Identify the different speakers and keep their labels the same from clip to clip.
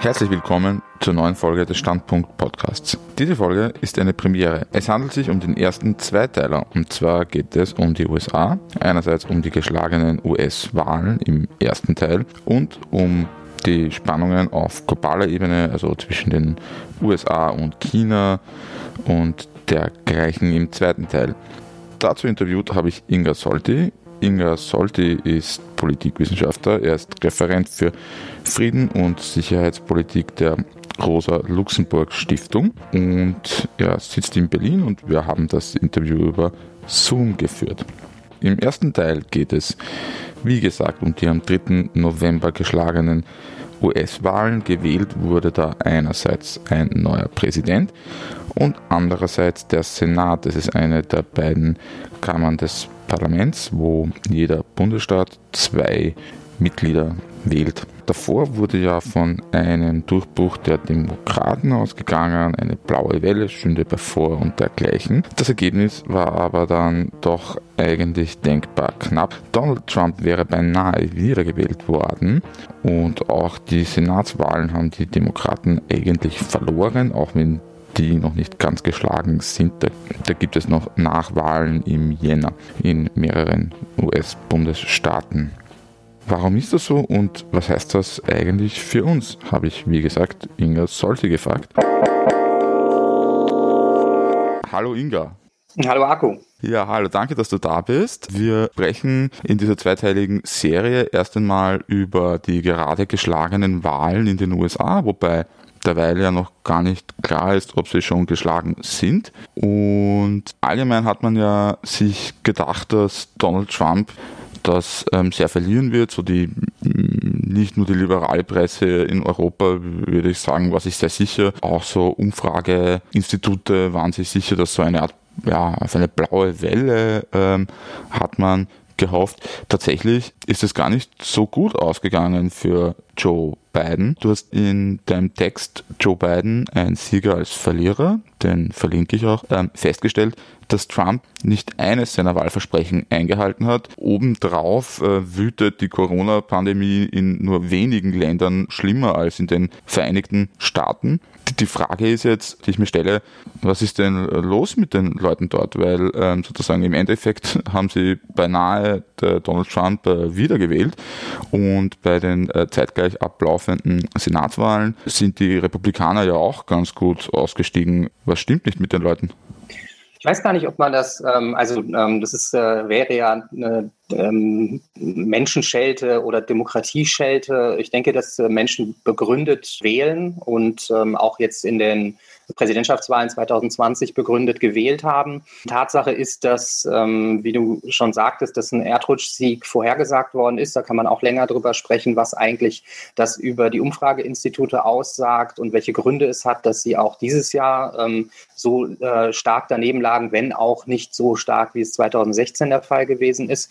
Speaker 1: Herzlich willkommen zur neuen Folge des Standpunkt Podcasts. Diese Folge ist eine Premiere. Es handelt sich um den ersten Zweiteiler und zwar geht es um die USA, einerseits um die geschlagenen US-Wahlen im ersten Teil und um die Spannungen auf globaler Ebene, also zwischen den USA und China und dergleichen im zweiten Teil. Dazu interviewt habe ich Inga Solti. Inga Solti ist Politikwissenschaftler. Er ist Referent für Frieden und Sicherheitspolitik der Rosa Luxemburg Stiftung und er sitzt in Berlin und wir haben das Interview über Zoom geführt. Im ersten Teil geht es, wie gesagt, um die am 3. November geschlagenen US-Wahlen. Gewählt wurde da einerseits ein neuer Präsident und andererseits der Senat. Das ist eine der beiden Kammern des Parlaments, wo jeder Bundesstaat zwei Mitglieder wählt. Davor wurde ja von einem Durchbruch der Demokraten ausgegangen, eine blaue Welle stünde bevor und dergleichen. Das Ergebnis war aber dann doch eigentlich denkbar knapp. Donald Trump wäre beinahe wiedergewählt worden und auch die Senatswahlen haben die Demokraten eigentlich verloren, auch wenn die noch nicht ganz geschlagen sind. Da, da gibt es noch Nachwahlen im Jänner in mehreren US-Bundesstaaten. Warum ist das so und was heißt das eigentlich für uns? Habe ich, wie gesagt, Inga Solti gefragt. Hallo Inga.
Speaker 2: Hallo Akku.
Speaker 1: Ja, hallo, danke, dass du da bist. Wir sprechen in dieser zweiteiligen Serie erst einmal über die gerade geschlagenen Wahlen in den USA, wobei derweil ja noch gar nicht klar ist, ob sie schon geschlagen sind. Und allgemein hat man ja sich gedacht, dass Donald Trump das ähm, sehr verlieren wird. So die nicht nur die liberale Presse in Europa, würde ich sagen, war sich sehr sicher. Auch so Umfrageinstitute waren sich sicher, dass so eine Art ja, auf eine blaue Welle ähm, hat man gehofft. Tatsächlich ist es gar nicht so gut ausgegangen für Joe Biden. Du hast in deinem Text Joe Biden, ein Sieger als Verlierer, den verlinke ich auch, ähm, festgestellt, dass Trump nicht eines seiner Wahlversprechen eingehalten hat. Obendrauf äh, wütet die Corona-Pandemie in nur wenigen Ländern schlimmer als in den Vereinigten Staaten. Die Frage ist jetzt, die ich mir stelle, was ist denn los mit den Leuten dort? Weil ähm, sozusagen im Endeffekt haben sie beinahe Donald Trump äh, wiedergewählt und bei den äh, zeitgleich ablaufenden Senatswahlen sind die Republikaner ja auch ganz gut ausgestiegen. Was stimmt nicht mit den Leuten?
Speaker 2: Ich weiß gar nicht, ob man das, ähm, also ähm, das ist, äh, wäre ja eine ähm, Menschenschelte oder Demokratieschelte. Ich denke, dass äh, Menschen begründet wählen und ähm, auch jetzt in den Präsidentschaftswahlen 2020 begründet gewählt haben. Tatsache ist, dass, ähm, wie du schon sagtest, dass ein Erdrutschsieg vorhergesagt worden ist. Da kann man auch länger drüber sprechen, was eigentlich das über die Umfrageinstitute aussagt und welche Gründe es hat, dass sie auch dieses Jahr ähm, so äh, stark daneben lagen, wenn auch nicht so stark, wie es 2016 der Fall gewesen ist.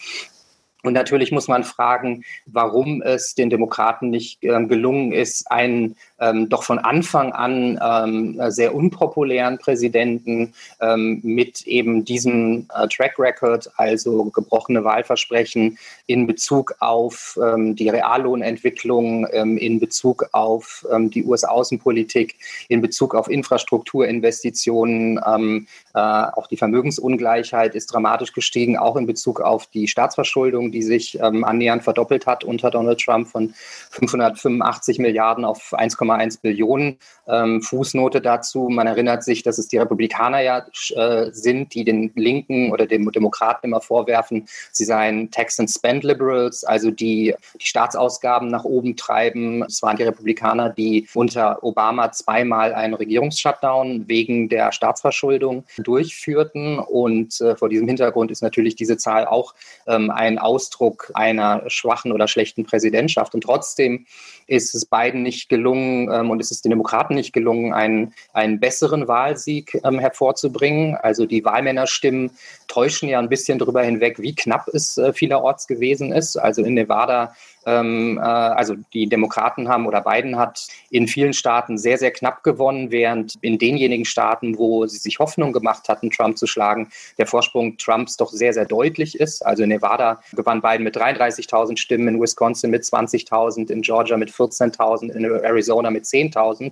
Speaker 2: Und natürlich muss man fragen, warum es den Demokraten nicht ähm, gelungen ist, einen ähm, doch von Anfang an ähm, sehr unpopulären Präsidenten ähm, mit eben diesem äh, Track Record, also gebrochene Wahlversprechen in Bezug auf ähm, die Reallohnentwicklung, ähm, in Bezug auf die US-Außenpolitik, in Bezug auf Infrastrukturinvestitionen, äh, auch die Vermögensungleichheit ist dramatisch gestiegen, auch in Bezug auf die Staatsverschuldung die sich ähm, annähernd verdoppelt hat unter Donald Trump von 585 Milliarden auf 1,1 Billionen. Ähm, Fußnote dazu, man erinnert sich, dass es die Republikaner ja äh, sind, die den Linken oder den Demokraten immer vorwerfen, sie seien Tax and Spend Liberals, also die die Staatsausgaben nach oben treiben. Es waren die Republikaner, die unter Obama zweimal einen Regierungsshutdown wegen der Staatsverschuldung durchführten. Und äh, vor diesem Hintergrund ist natürlich diese Zahl auch ähm, ein Aus Ausdruck einer schwachen oder schlechten Präsidentschaft. Und trotzdem ist es beiden nicht gelungen ähm, und ist es den Demokraten nicht gelungen, einen, einen besseren Wahlsieg ähm, hervorzubringen. Also die Wahlmännerstimmen täuschen ja ein bisschen darüber hinweg, wie knapp es äh, vielerorts gewesen ist. Also in Nevada ähm, äh, also die Demokraten haben oder Biden hat in vielen Staaten sehr, sehr knapp gewonnen, während in denjenigen Staaten, wo sie sich Hoffnung gemacht hatten, Trump zu schlagen, der Vorsprung Trumps doch sehr, sehr deutlich ist. Also in Nevada gewann Biden mit 33.000 Stimmen, in Wisconsin mit 20.000, in Georgia mit 14.000, in Arizona mit 10.000.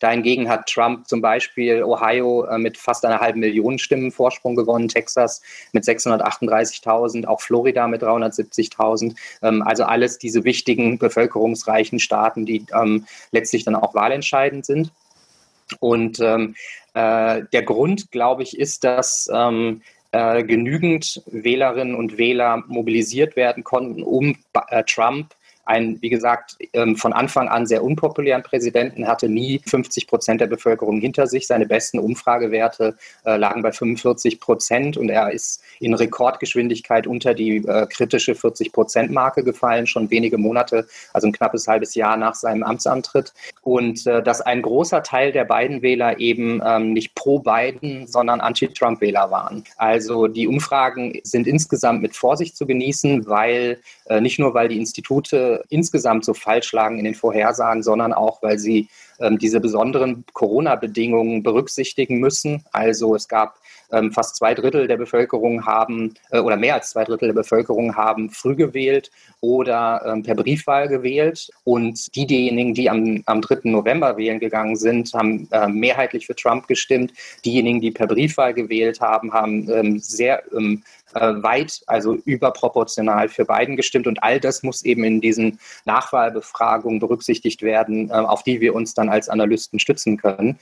Speaker 2: Dahingegen hat Trump zum Beispiel Ohio äh, mit fast einer halben Million Stimmen Vorsprung gewonnen, Texas mit 638.000, auch Florida mit 370.000. Ähm, also alles diese wichtigen bevölkerungsreichen Staaten, die ähm, letztlich dann auch wahlentscheidend sind. Und ähm, äh, der Grund, glaube ich, ist, dass ähm, äh, genügend Wählerinnen und Wähler mobilisiert werden konnten, um äh, Trump einen, wie gesagt, ähm, von Anfang an sehr unpopulären Präsidenten, hatte nie 50 Prozent der Bevölkerung hinter sich. Seine besten Umfragewerte äh, lagen bei 45 Prozent und er ist in Rekordgeschwindigkeit unter die äh, kritische 40 Prozent Marke gefallen, schon wenige Monate, also ein knappes halbes Jahr nach seinem Amtsantritt. Und äh, dass ein großer Teil der beiden Wähler eben ähm, nicht pro Biden, sondern Anti-Trump-Wähler waren. Also die Umfragen sind insgesamt mit Vorsicht zu genießen, weil nicht nur, weil die Institute insgesamt so falsch lagen in den Vorhersagen, sondern auch, weil sie ähm, diese besonderen Corona-Bedingungen berücksichtigen müssen. Also es gab ähm, fast zwei Drittel der Bevölkerung haben äh, oder mehr als zwei Drittel der Bevölkerung haben früh gewählt oder ähm, per Briefwahl gewählt. Und die, diejenigen, die am, am 3. November wählen gegangen sind, haben äh, mehrheitlich für Trump gestimmt. Diejenigen, die per Briefwahl gewählt haben, haben ähm, sehr ähm, äh, weit, also überproportional für Biden gestimmt. Und all das muss eben in diesen Nachwahlbefragungen berücksichtigt werden, äh, auf die wir uns dann als Analysten stützen können.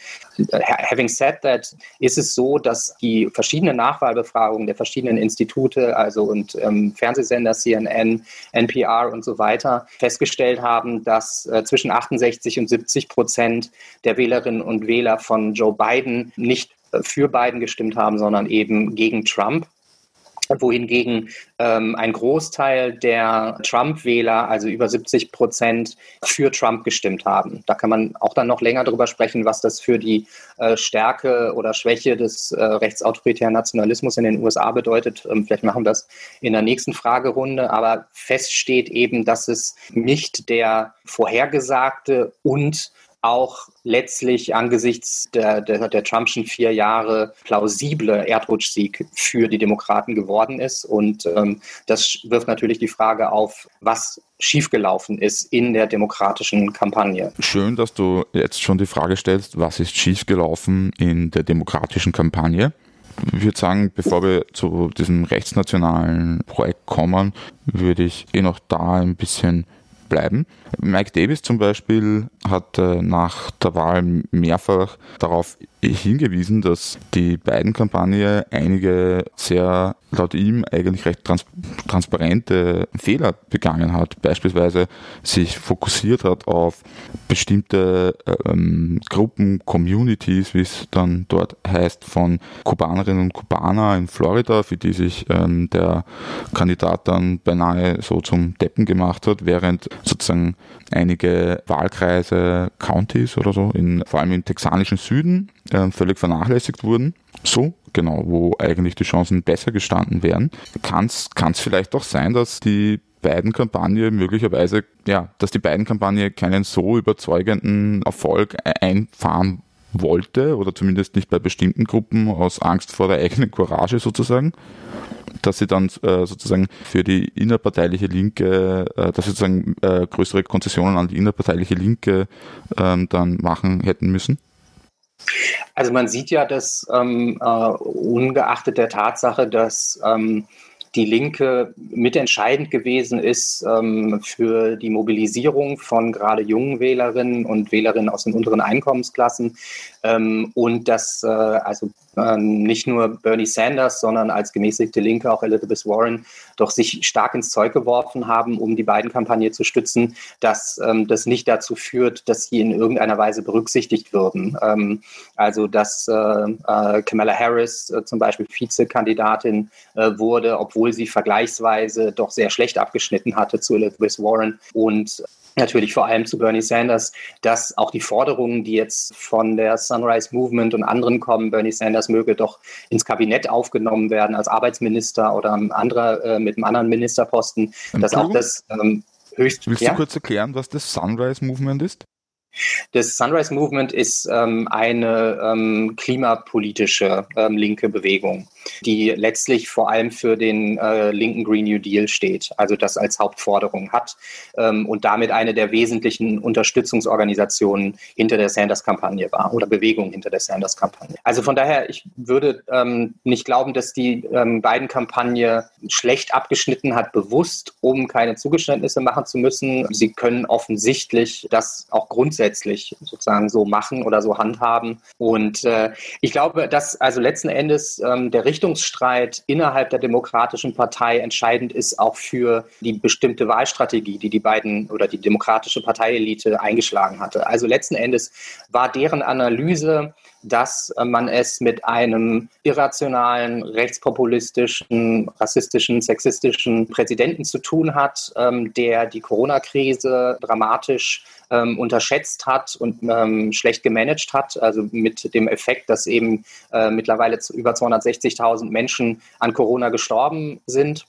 Speaker 2: Äh, having said that, ist es so, dass die verschiedenen Nachwahlbefragungen der verschiedenen Institute, also und ähm, Fernsehsender, CNN, NPR und so weiter, festgestellt haben, dass äh, zwischen 68 und 70 Prozent der Wählerinnen und Wähler von Joe Biden nicht äh, für Biden gestimmt haben, sondern eben gegen Trump wohingegen ähm, ein Großteil der Trump-Wähler, also über 70 Prozent, für Trump gestimmt haben. Da kann man auch dann noch länger darüber sprechen, was das für die äh, Stärke oder Schwäche des äh, rechtsautoritären Nationalismus in den USA bedeutet. Ähm, vielleicht machen wir das in der nächsten Fragerunde. Aber fest steht eben, dass es nicht der vorhergesagte und auch letztlich angesichts der, der, der Trumpschen vier Jahre plausible Erdrutschsieg für die Demokraten geworden ist. Und ähm, das wirft natürlich die Frage auf, was schiefgelaufen ist in der demokratischen Kampagne.
Speaker 1: Schön, dass du jetzt schon die Frage stellst, was ist schiefgelaufen in der demokratischen Kampagne? Ich würde sagen, bevor wir zu diesem rechtsnationalen Projekt kommen, würde ich eh noch da ein bisschen bleiben. Mike Davis zum Beispiel hat äh, nach der Wahl mehrfach darauf hingewiesen, dass die beiden Kampagne einige sehr laut ihm eigentlich recht trans transparente Fehler begangen hat. Beispielsweise sich fokussiert hat auf bestimmte ähm, Gruppen, Communities, wie es dann dort heißt, von Kubanerinnen und Kubaner in Florida, für die sich ähm, der Kandidat dann beinahe so zum Deppen gemacht hat, während sozusagen einige Wahlkreise, Counties oder so, in, vor allem im texanischen Süden, äh, völlig vernachlässigt wurden. So, genau, wo eigentlich die Chancen besser gestanden wären. Kann es vielleicht auch sein, dass die beiden Kampagne möglicherweise, ja, dass die beiden Kampagne keinen so überzeugenden Erfolg e-, einfahren wollte oder zumindest nicht bei bestimmten Gruppen aus Angst vor der eigenen Courage sozusagen dass sie dann äh, sozusagen für die innerparteiliche Linke, äh, dass sie sozusagen äh, größere Konzessionen an die innerparteiliche Linke ähm, dann machen hätten müssen?
Speaker 2: Also man sieht ja, dass ähm, äh, ungeachtet der Tatsache, dass ähm, die Linke mitentscheidend gewesen ist ähm, für die Mobilisierung von gerade jungen Wählerinnen und Wählerinnen aus den unteren Einkommensklassen. Ähm, und dass äh, also ähm, nicht nur Bernie Sanders, sondern als gemäßigte Linke auch Elizabeth Warren doch sich stark ins Zeug geworfen haben, um die beiden Kampagne zu stützen, dass ähm, das nicht dazu führt, dass sie in irgendeiner Weise berücksichtigt würden. Ähm, also dass äh, äh, Kamala Harris äh, zum Beispiel Vizekandidatin äh, wurde, obwohl sie vergleichsweise doch sehr schlecht abgeschnitten hatte zu Elizabeth Warren und natürlich vor allem zu Bernie Sanders, dass auch die Forderungen, die jetzt von der Sunrise Movement und anderen kommen, Bernie Sanders möge doch ins Kabinett aufgenommen werden als Arbeitsminister oder anderer, äh, mit einem anderen Ministerposten, dass auch das ähm,
Speaker 1: höchst. Willst ja? du kurz erklären, was das Sunrise Movement ist?
Speaker 2: Das Sunrise Movement ist ähm, eine ähm, klimapolitische ähm, linke Bewegung, die letztlich vor allem für den äh, linken Green New Deal steht, also das als Hauptforderung hat ähm, und damit eine der wesentlichen Unterstützungsorganisationen hinter der Sanders-Kampagne war oder Bewegung hinter der Sanders-Kampagne. Also von daher, ich würde ähm, nicht glauben, dass die ähm, beiden Kampagne schlecht abgeschnitten hat, bewusst, um keine Zugeständnisse machen zu müssen. Sie können offensichtlich das auch grundsätzlich grundsätzlich sozusagen so machen oder so handhaben. Und äh, ich glaube, dass also letzten Endes ähm, der Richtungsstreit innerhalb der Demokratischen Partei entscheidend ist auch für die bestimmte Wahlstrategie, die die beiden oder die Demokratische Parteielite eingeschlagen hatte. Also letzten Endes war deren Analyse, dass äh, man es mit einem irrationalen, rechtspopulistischen, rassistischen, sexistischen Präsidenten zu tun hat, ähm, der die Corona-Krise dramatisch ähm, unterschätzt hat und ähm, schlecht gemanagt hat. Also mit dem Effekt, dass eben äh, mittlerweile über 260.000 Menschen an Corona gestorben sind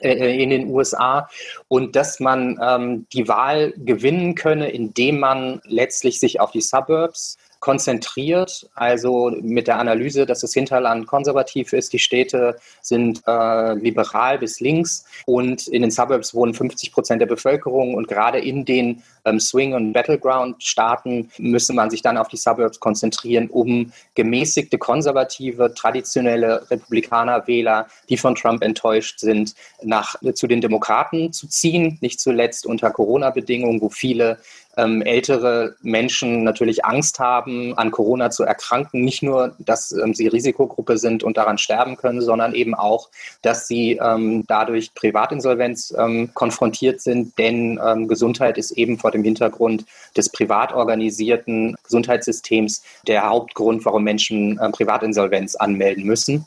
Speaker 2: äh, in den USA und dass man ähm, die Wahl gewinnen könne, indem man letztlich sich auf die Suburbs konzentriert, also mit der Analyse, dass das Hinterland konservativ ist, die Städte sind äh, liberal bis links und in den Suburbs wohnen 50 Prozent der Bevölkerung und gerade in den ähm, Swing- und Battleground-Staaten müsse man sich dann auf die Suburbs konzentrieren, um gemäßigte, konservative, traditionelle Republikaner-Wähler, die von Trump enttäuscht sind, nach, zu den Demokraten zu ziehen, nicht zuletzt unter Corona-Bedingungen, wo viele ähm, ältere Menschen natürlich Angst haben, an Corona zu erkranken. Nicht nur, dass ähm, sie Risikogruppe sind und daran sterben können, sondern eben auch, dass sie ähm, dadurch Privatinsolvenz ähm, konfrontiert sind. Denn ähm, Gesundheit ist eben vor dem Hintergrund des privat organisierten Gesundheitssystems der Hauptgrund, warum Menschen äh, Privatinsolvenz anmelden müssen.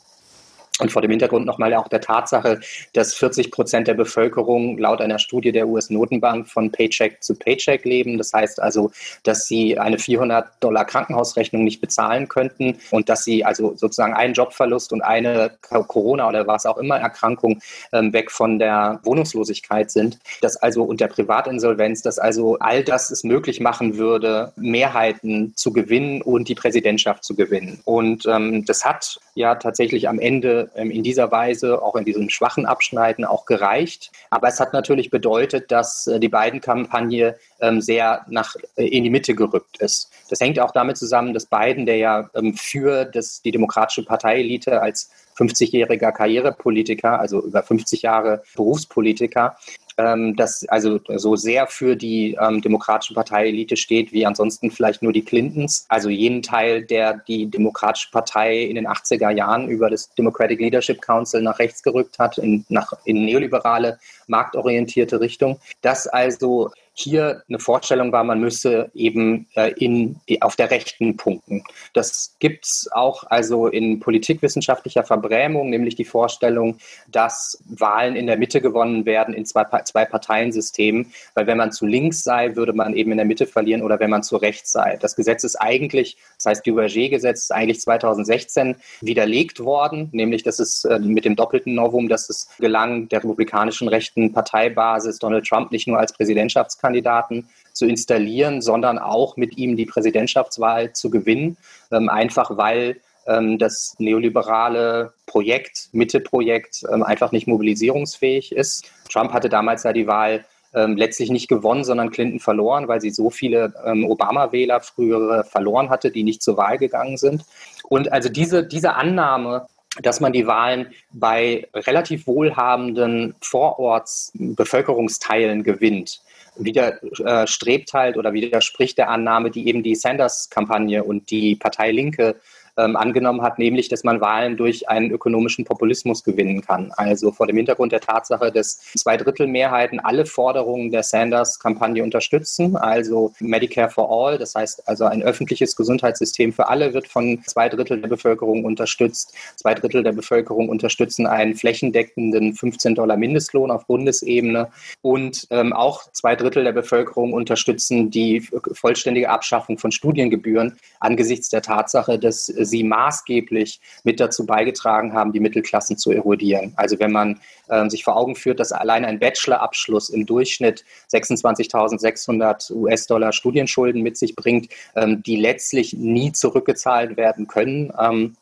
Speaker 2: Und vor dem Hintergrund nochmal auch der Tatsache, dass 40 Prozent der Bevölkerung laut einer Studie der US-Notenbank von Paycheck zu Paycheck leben. Das heißt also, dass sie eine 400 Dollar Krankenhausrechnung nicht bezahlen könnten und dass sie also sozusagen einen Jobverlust und eine Corona oder was auch immer Erkrankung ähm, weg von der Wohnungslosigkeit sind. Dass also und der Privatinsolvenz, dass also all das es möglich machen würde, Mehrheiten zu gewinnen und die Präsidentschaft zu gewinnen. Und ähm, das hat ja tatsächlich am Ende ähm, in dieser Weise, auch in diesem schwachen Abschneiden, auch gereicht. Aber es hat natürlich bedeutet, dass äh, die beiden Kampagne ähm, sehr nach, äh, in die Mitte gerückt ist. Das hängt auch damit zusammen, dass Biden, der ja ähm, für das, die Demokratische Parteielite als 50-jähriger Karrierepolitiker, also über 50 Jahre Berufspolitiker, ähm, das also so sehr für die ähm, Demokratische Partei-Elite steht, wie ansonsten vielleicht nur die Clintons. Also jenen Teil, der die Demokratische Partei in den 80er Jahren über das Democratic Leadership Council nach rechts gerückt hat, in, nach, in neoliberale, marktorientierte Richtung. Das also hier eine Vorstellung war, man müsse eben äh, in, auf der rechten punkten. Das gibt es auch also in politikwissenschaftlicher Verbrämung, nämlich die Vorstellung, dass Wahlen in der Mitte gewonnen werden in zwei, zwei Parteiensystemen, weil wenn man zu links sei, würde man eben in der Mitte verlieren oder wenn man zu rechts sei. Das Gesetz ist eigentlich, das heißt Duverger-Gesetz, ist eigentlich 2016 widerlegt worden, nämlich dass es äh, mit dem doppelten Novum, dass es gelang, der republikanischen rechten Parteibasis Donald Trump nicht nur als Präsidentschaftskandidat Kandidaten zu installieren, sondern auch mit ihm die Präsidentschaftswahl zu gewinnen, ähm, einfach weil ähm, das neoliberale Projekt, Mitte-Projekt, ähm, einfach nicht mobilisierungsfähig ist. Trump hatte damals ja die Wahl letztlich nicht gewonnen, sondern Clinton verloren, weil sie so viele Obama-Wähler früher verloren hatte, die nicht zur Wahl gegangen sind. Und also diese, diese Annahme, dass man die Wahlen bei relativ wohlhabenden Vorortsbevölkerungsteilen gewinnt, widerstrebt äh, halt oder widerspricht der Annahme, die eben die Sanders-Kampagne und die Partei Linke ähm, angenommen hat, nämlich, dass man Wahlen durch einen ökonomischen Populismus gewinnen kann. Also vor dem Hintergrund der Tatsache, dass Zweidrittelmehrheiten alle Forderungen der Sanders-Kampagne unterstützen, also Medicare for All, das heißt also ein öffentliches Gesundheitssystem für alle wird von zwei Drittel der Bevölkerung unterstützt. Zwei Drittel der Bevölkerung unterstützen einen flächendeckenden 15 Dollar Mindestlohn auf Bundesebene und ähm, auch zwei Drittel der Bevölkerung unterstützen die vollständige Abschaffung von Studiengebühren angesichts der Tatsache, dass sie maßgeblich mit dazu beigetragen haben, die Mittelklassen zu erodieren. Also wenn man ähm, sich vor Augen führt, dass allein ein Bachelorabschluss im Durchschnitt 26.600 US-Dollar Studienschulden mit sich bringt, ähm, die letztlich nie zurückgezahlt werden können, ähm,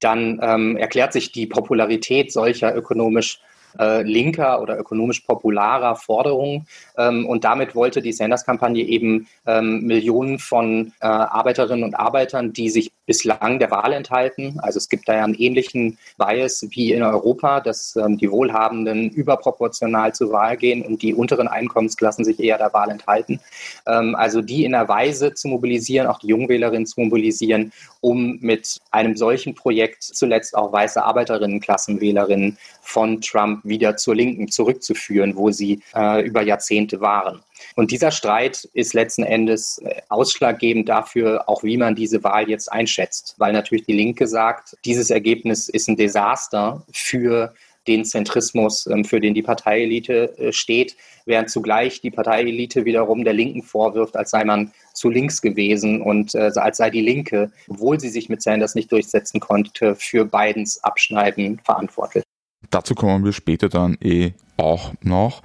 Speaker 2: dann ähm, erklärt sich die Popularität solcher ökonomisch äh, linker oder ökonomisch popularer Forderungen. Ähm, und damit wollte die Sanders-Kampagne eben ähm, Millionen von äh, Arbeiterinnen und Arbeitern, die sich bislang der Wahl enthalten. Also es gibt da ja einen ähnlichen Bias wie in Europa, dass ähm, die Wohlhabenden überproportional zur Wahl gehen und die unteren Einkommensklassen sich eher der Wahl enthalten. Ähm, also die in einer Weise zu mobilisieren, auch die Jungwählerinnen zu mobilisieren, um mit einem solchen Projekt zuletzt auch weiße Arbeiterinnenklassenwählerinnen von Trump wieder zur Linken zurückzuführen, wo sie äh, über Jahrzehnte waren. Und dieser Streit ist letzten Endes äh, ausschlaggebend dafür, auch wie man diese Wahl jetzt einschätzt, weil natürlich die Linke sagt, dieses Ergebnis ist ein Desaster für den Zentrismus, ähm, für den die Parteielite äh, steht, während zugleich die Parteielite wiederum der Linken vorwirft, als sei man zu links gewesen und äh, als sei die Linke, obwohl sie sich mit Sanders nicht durchsetzen konnte, für Bidens Abschneiden verantwortlich.
Speaker 1: Dazu kommen wir später dann eh auch noch.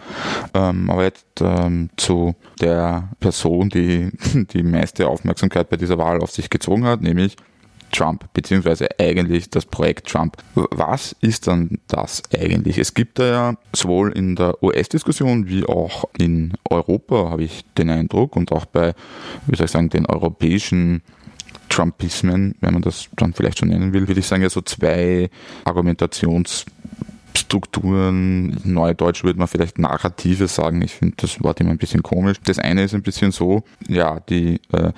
Speaker 1: Ähm, aber jetzt ähm, zu der Person, die die meiste Aufmerksamkeit bei dieser Wahl auf sich gezogen hat, nämlich Trump, beziehungsweise eigentlich das Projekt Trump. Was ist dann das eigentlich? Es gibt da ja sowohl in der US-Diskussion wie auch in Europa, habe ich den Eindruck, und auch bei, wie soll ich sagen, den europäischen Trumpismen, wenn man das dann vielleicht schon nennen will, würde ich sagen, ja so zwei Argumentations- Strukturen, Neudeutsch würde man vielleicht Narrative sagen. Ich finde das Wort immer ein bisschen komisch. Das eine ist ein bisschen so, ja, die äh,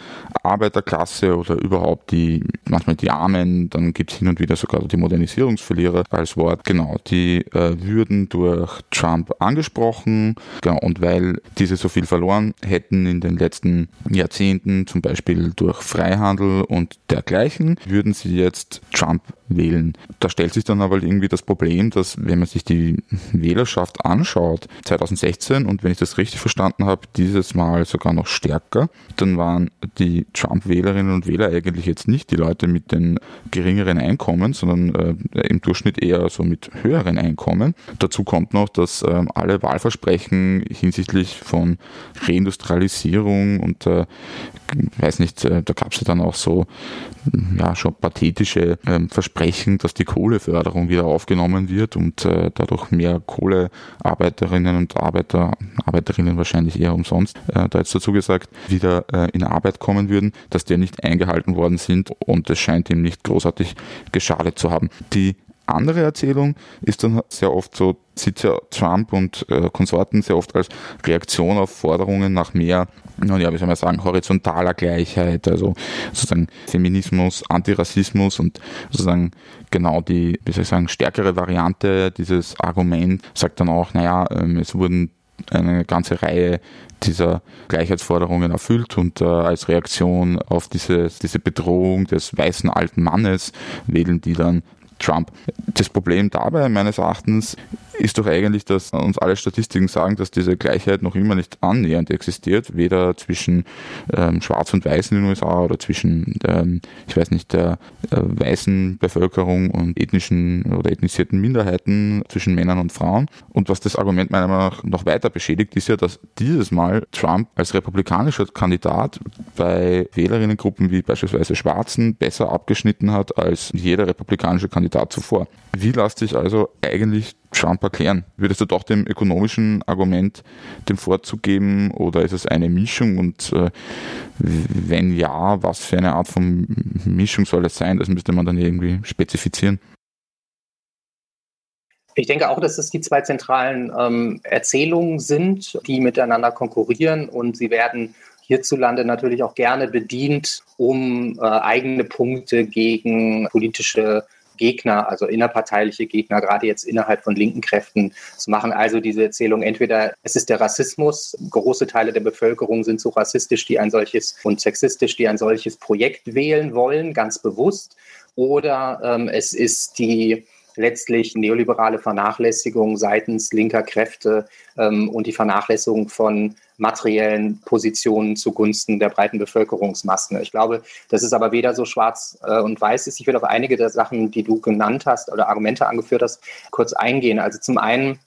Speaker 1: Arbeiterklasse oder überhaupt die, manchmal die Armen, dann gibt es hin und wieder sogar die Modernisierungsverlierer als Wort. Genau, die äh, würden durch Trump angesprochen. Genau, und weil diese so viel verloren hätten in den letzten Jahrzehnten, zum Beispiel durch Freihandel und dergleichen, würden sie jetzt Trump wählen. Da stellt sich dann aber irgendwie das Problem, dass wenn man sich die Wählerschaft anschaut, 2016 und wenn ich das richtig verstanden habe, dieses Mal sogar noch stärker, dann waren die Trump-Wählerinnen und Wähler eigentlich jetzt nicht die Leute mit den geringeren Einkommen, sondern äh, im Durchschnitt eher so mit höheren Einkommen. Dazu kommt noch, dass äh, alle Wahlversprechen hinsichtlich von Reindustrialisierung und äh, weiß nicht, äh, da gab es ja dann auch so ja schon pathetische ähm, Versprechen, dass die Kohleförderung wieder aufgenommen wird und äh, dadurch mehr Kohlearbeiterinnen und Arbeiter, Arbeiterinnen wahrscheinlich eher umsonst, äh, da jetzt dazu gesagt, wieder äh, in Arbeit kommen würden, dass die nicht eingehalten worden sind und es scheint ihm nicht großartig geschadet zu haben. Die andere Erzählung ist dann sehr oft so, sieht ja Trump und äh, Konsorten sehr oft als Reaktion auf Forderungen nach mehr, ja, wie soll man sagen, horizontaler Gleichheit, also sozusagen Feminismus, Antirassismus und sozusagen genau die, wie soll ich sagen, stärkere Variante dieses Argument sagt dann auch, naja, ähm, es wurden eine ganze Reihe dieser Gleichheitsforderungen erfüllt und äh, als Reaktion auf diese, diese Bedrohung des weißen alten Mannes wählen die dann Trump. Das Problem dabei meines Erachtens ist doch eigentlich, dass uns alle Statistiken sagen, dass diese Gleichheit noch immer nicht annähernd existiert, weder zwischen ähm, Schwarz und Weiß in den USA oder zwischen, ähm, ich weiß nicht, der äh, weißen Bevölkerung und ethnischen oder ethnisierten Minderheiten zwischen Männern und Frauen. Und was das Argument meiner Meinung nach noch weiter beschädigt, ist ja, dass dieses Mal Trump als republikanischer Kandidat bei Wählerinnengruppen wie beispielsweise Schwarzen besser abgeschnitten hat als jeder republikanische Kandidat zuvor. Wie lässt sich also eigentlich Trump erklären? Würdest du doch dem ökonomischen Argument den Vorzug geben oder ist es eine Mischung und äh, wenn ja, was für eine Art von Mischung soll es sein? Das müsste man dann irgendwie spezifizieren.
Speaker 2: Ich denke auch, dass es die zwei zentralen ähm, Erzählungen sind, die miteinander konkurrieren und sie werden hierzulande natürlich auch gerne bedient, um äh, eigene Punkte gegen politische Gegner, also innerparteiliche Gegner, gerade jetzt innerhalb von linken Kräften zu machen. Also diese Erzählung, entweder es ist der Rassismus, große Teile der Bevölkerung sind so rassistisch, die ein solches und sexistisch, die ein solches Projekt wählen wollen, ganz bewusst, oder ähm, es ist die letztlich neoliberale Vernachlässigung seitens linker Kräfte ähm, und die Vernachlässigung von materiellen Positionen zugunsten der breiten Bevölkerungsmassen. Ich glaube, das ist aber weder so schwarz äh, und weiß ist. Ich will auf einige der Sachen, die du genannt hast oder Argumente angeführt hast, kurz eingehen. Also zum einen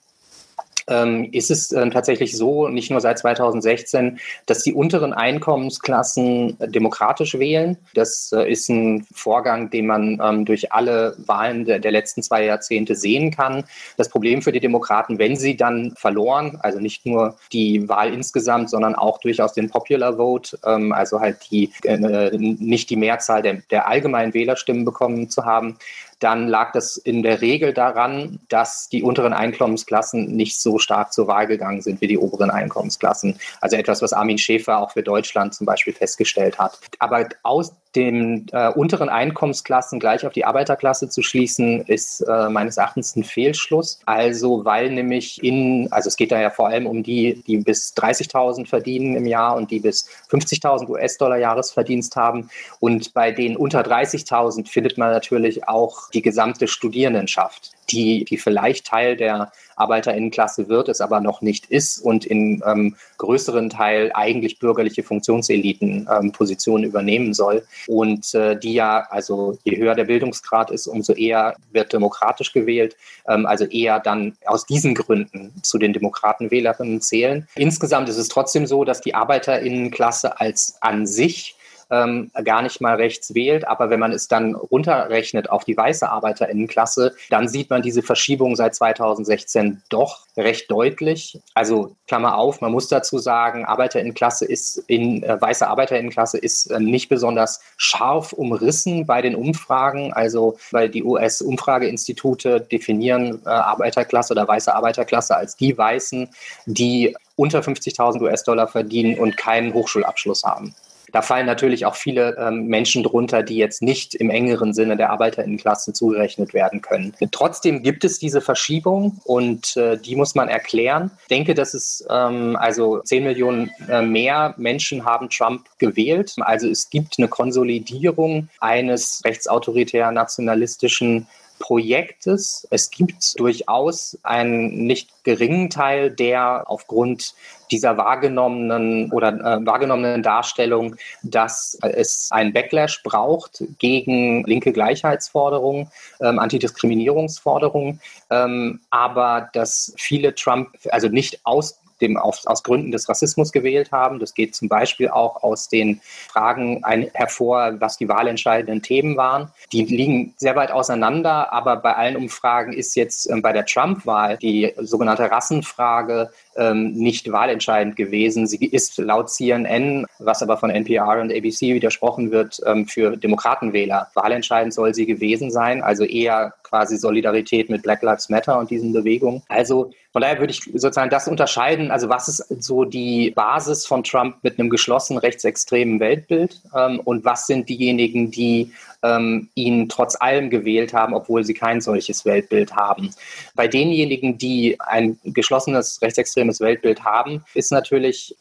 Speaker 2: ähm, ist es äh, tatsächlich so, nicht nur seit 2016, dass die unteren Einkommensklassen demokratisch wählen. Das äh, ist ein Vorgang, den man ähm, durch alle Wahlen der, der, letzten zwei Jahrzehnte sehen kann. Das Problem für die Demokraten, wenn sie dann verloren, also nicht nur die Wahl insgesamt, sondern auch durchaus den Popular Vote, ähm, also halt die äh, nicht die Mehrzahl der, der allgemeinen Wählerstimmen bekommen zu haben, dann lag das in der Regel daran, dass die unteren Einkommensklassen nicht so stark zur Wahl gegangen sind wie die oberen Einkommensklassen. Also etwas, was Armin Schäfer auch für Deutschland zum Beispiel festgestellt hat. Aber aus den äh, unteren Einkommensklassen gleich auf die Arbeiterklasse zu schließen, ist äh, meines Erachtens ein Fehlschluss. Also weil nämlich in, also es geht da ja vor allem um die, die bis 30.000 verdienen im Jahr und die bis 50.000 US-Dollar Jahresverdienst haben. Und bei den unter 30.000 findet man natürlich auch die gesamte Studierendenschaft die, die vielleicht Teil der Arbeiterinnenklasse wird, es aber noch nicht ist und in ähm, größeren Teil eigentlich bürgerliche Funktionseliten ähm, Positionen übernehmen soll. Und äh, die ja, also je höher der Bildungsgrad ist, umso eher wird demokratisch gewählt, ähm, also eher dann aus diesen Gründen zu den Demokratenwählerinnen zählen. Insgesamt ist es trotzdem so, dass die Arbeiterinnenklasse als an sich ähm, gar nicht mal rechts wählt. Aber wenn man es dann runterrechnet auf die weiße Arbeiterinnenklasse, dann sieht man diese Verschiebung seit 2016 doch recht deutlich. Also Klammer auf, man muss dazu sagen, Arbeiterinnenklasse ist in äh, weiße Arbeiterinnenklasse ist äh, nicht besonders scharf umrissen bei den Umfragen. Also weil die US-Umfrageinstitute definieren äh, Arbeiterklasse oder weiße Arbeiterklasse als die Weißen, die unter 50.000 US-Dollar verdienen und keinen Hochschulabschluss haben. Da fallen natürlich auch viele ähm, Menschen drunter, die jetzt nicht im engeren Sinne der Arbeiterinnenklasse zugerechnet werden können. Trotzdem gibt es diese Verschiebung und äh, die muss man erklären. Ich denke, dass es ähm, also 10 Millionen äh, mehr Menschen haben Trump gewählt. Also es gibt eine Konsolidierung eines rechtsautoritären nationalistischen Projektes. Es gibt durchaus einen nicht geringen Teil, der aufgrund dieser wahrgenommenen oder äh, wahrgenommenen Darstellung, dass es einen Backlash braucht gegen linke Gleichheitsforderungen, ähm, Antidiskriminierungsforderungen, ähm, aber dass viele Trump, also nicht aus dem aus, aus Gründen des Rassismus gewählt haben. Das geht zum Beispiel auch aus den Fragen ein, hervor, was die wahlentscheidenden Themen waren. Die liegen sehr weit auseinander, aber bei allen Umfragen ist jetzt äh, bei der Trump-Wahl die sogenannte Rassenfrage ähm, nicht wahlentscheidend gewesen. Sie ist laut CNN, was aber von NPR und ABC widersprochen wird, ähm, für Demokratenwähler. Wahlentscheidend soll sie gewesen sein, also eher quasi Solidarität mit Black Lives Matter und diesen Bewegungen. Also von daher würde ich sozusagen das unterscheiden. Also was ist so die Basis von Trump mit einem geschlossenen rechtsextremen Weltbild ähm, und was sind diejenigen, die ähm, ihn trotz allem gewählt haben, obwohl sie kein solches Weltbild haben. Bei denjenigen, die ein geschlossenes rechtsextremes Weltbild haben, ist natürlich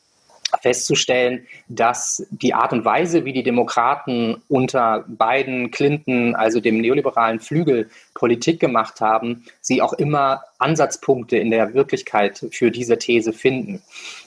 Speaker 2: festzustellen, dass die Art und Weise, wie die Demokraten unter Biden, Clinton, also dem neoliberalen Flügel, Politik gemacht haben, sie auch immer Ansatzpunkte in der Wirklichkeit für diese These finden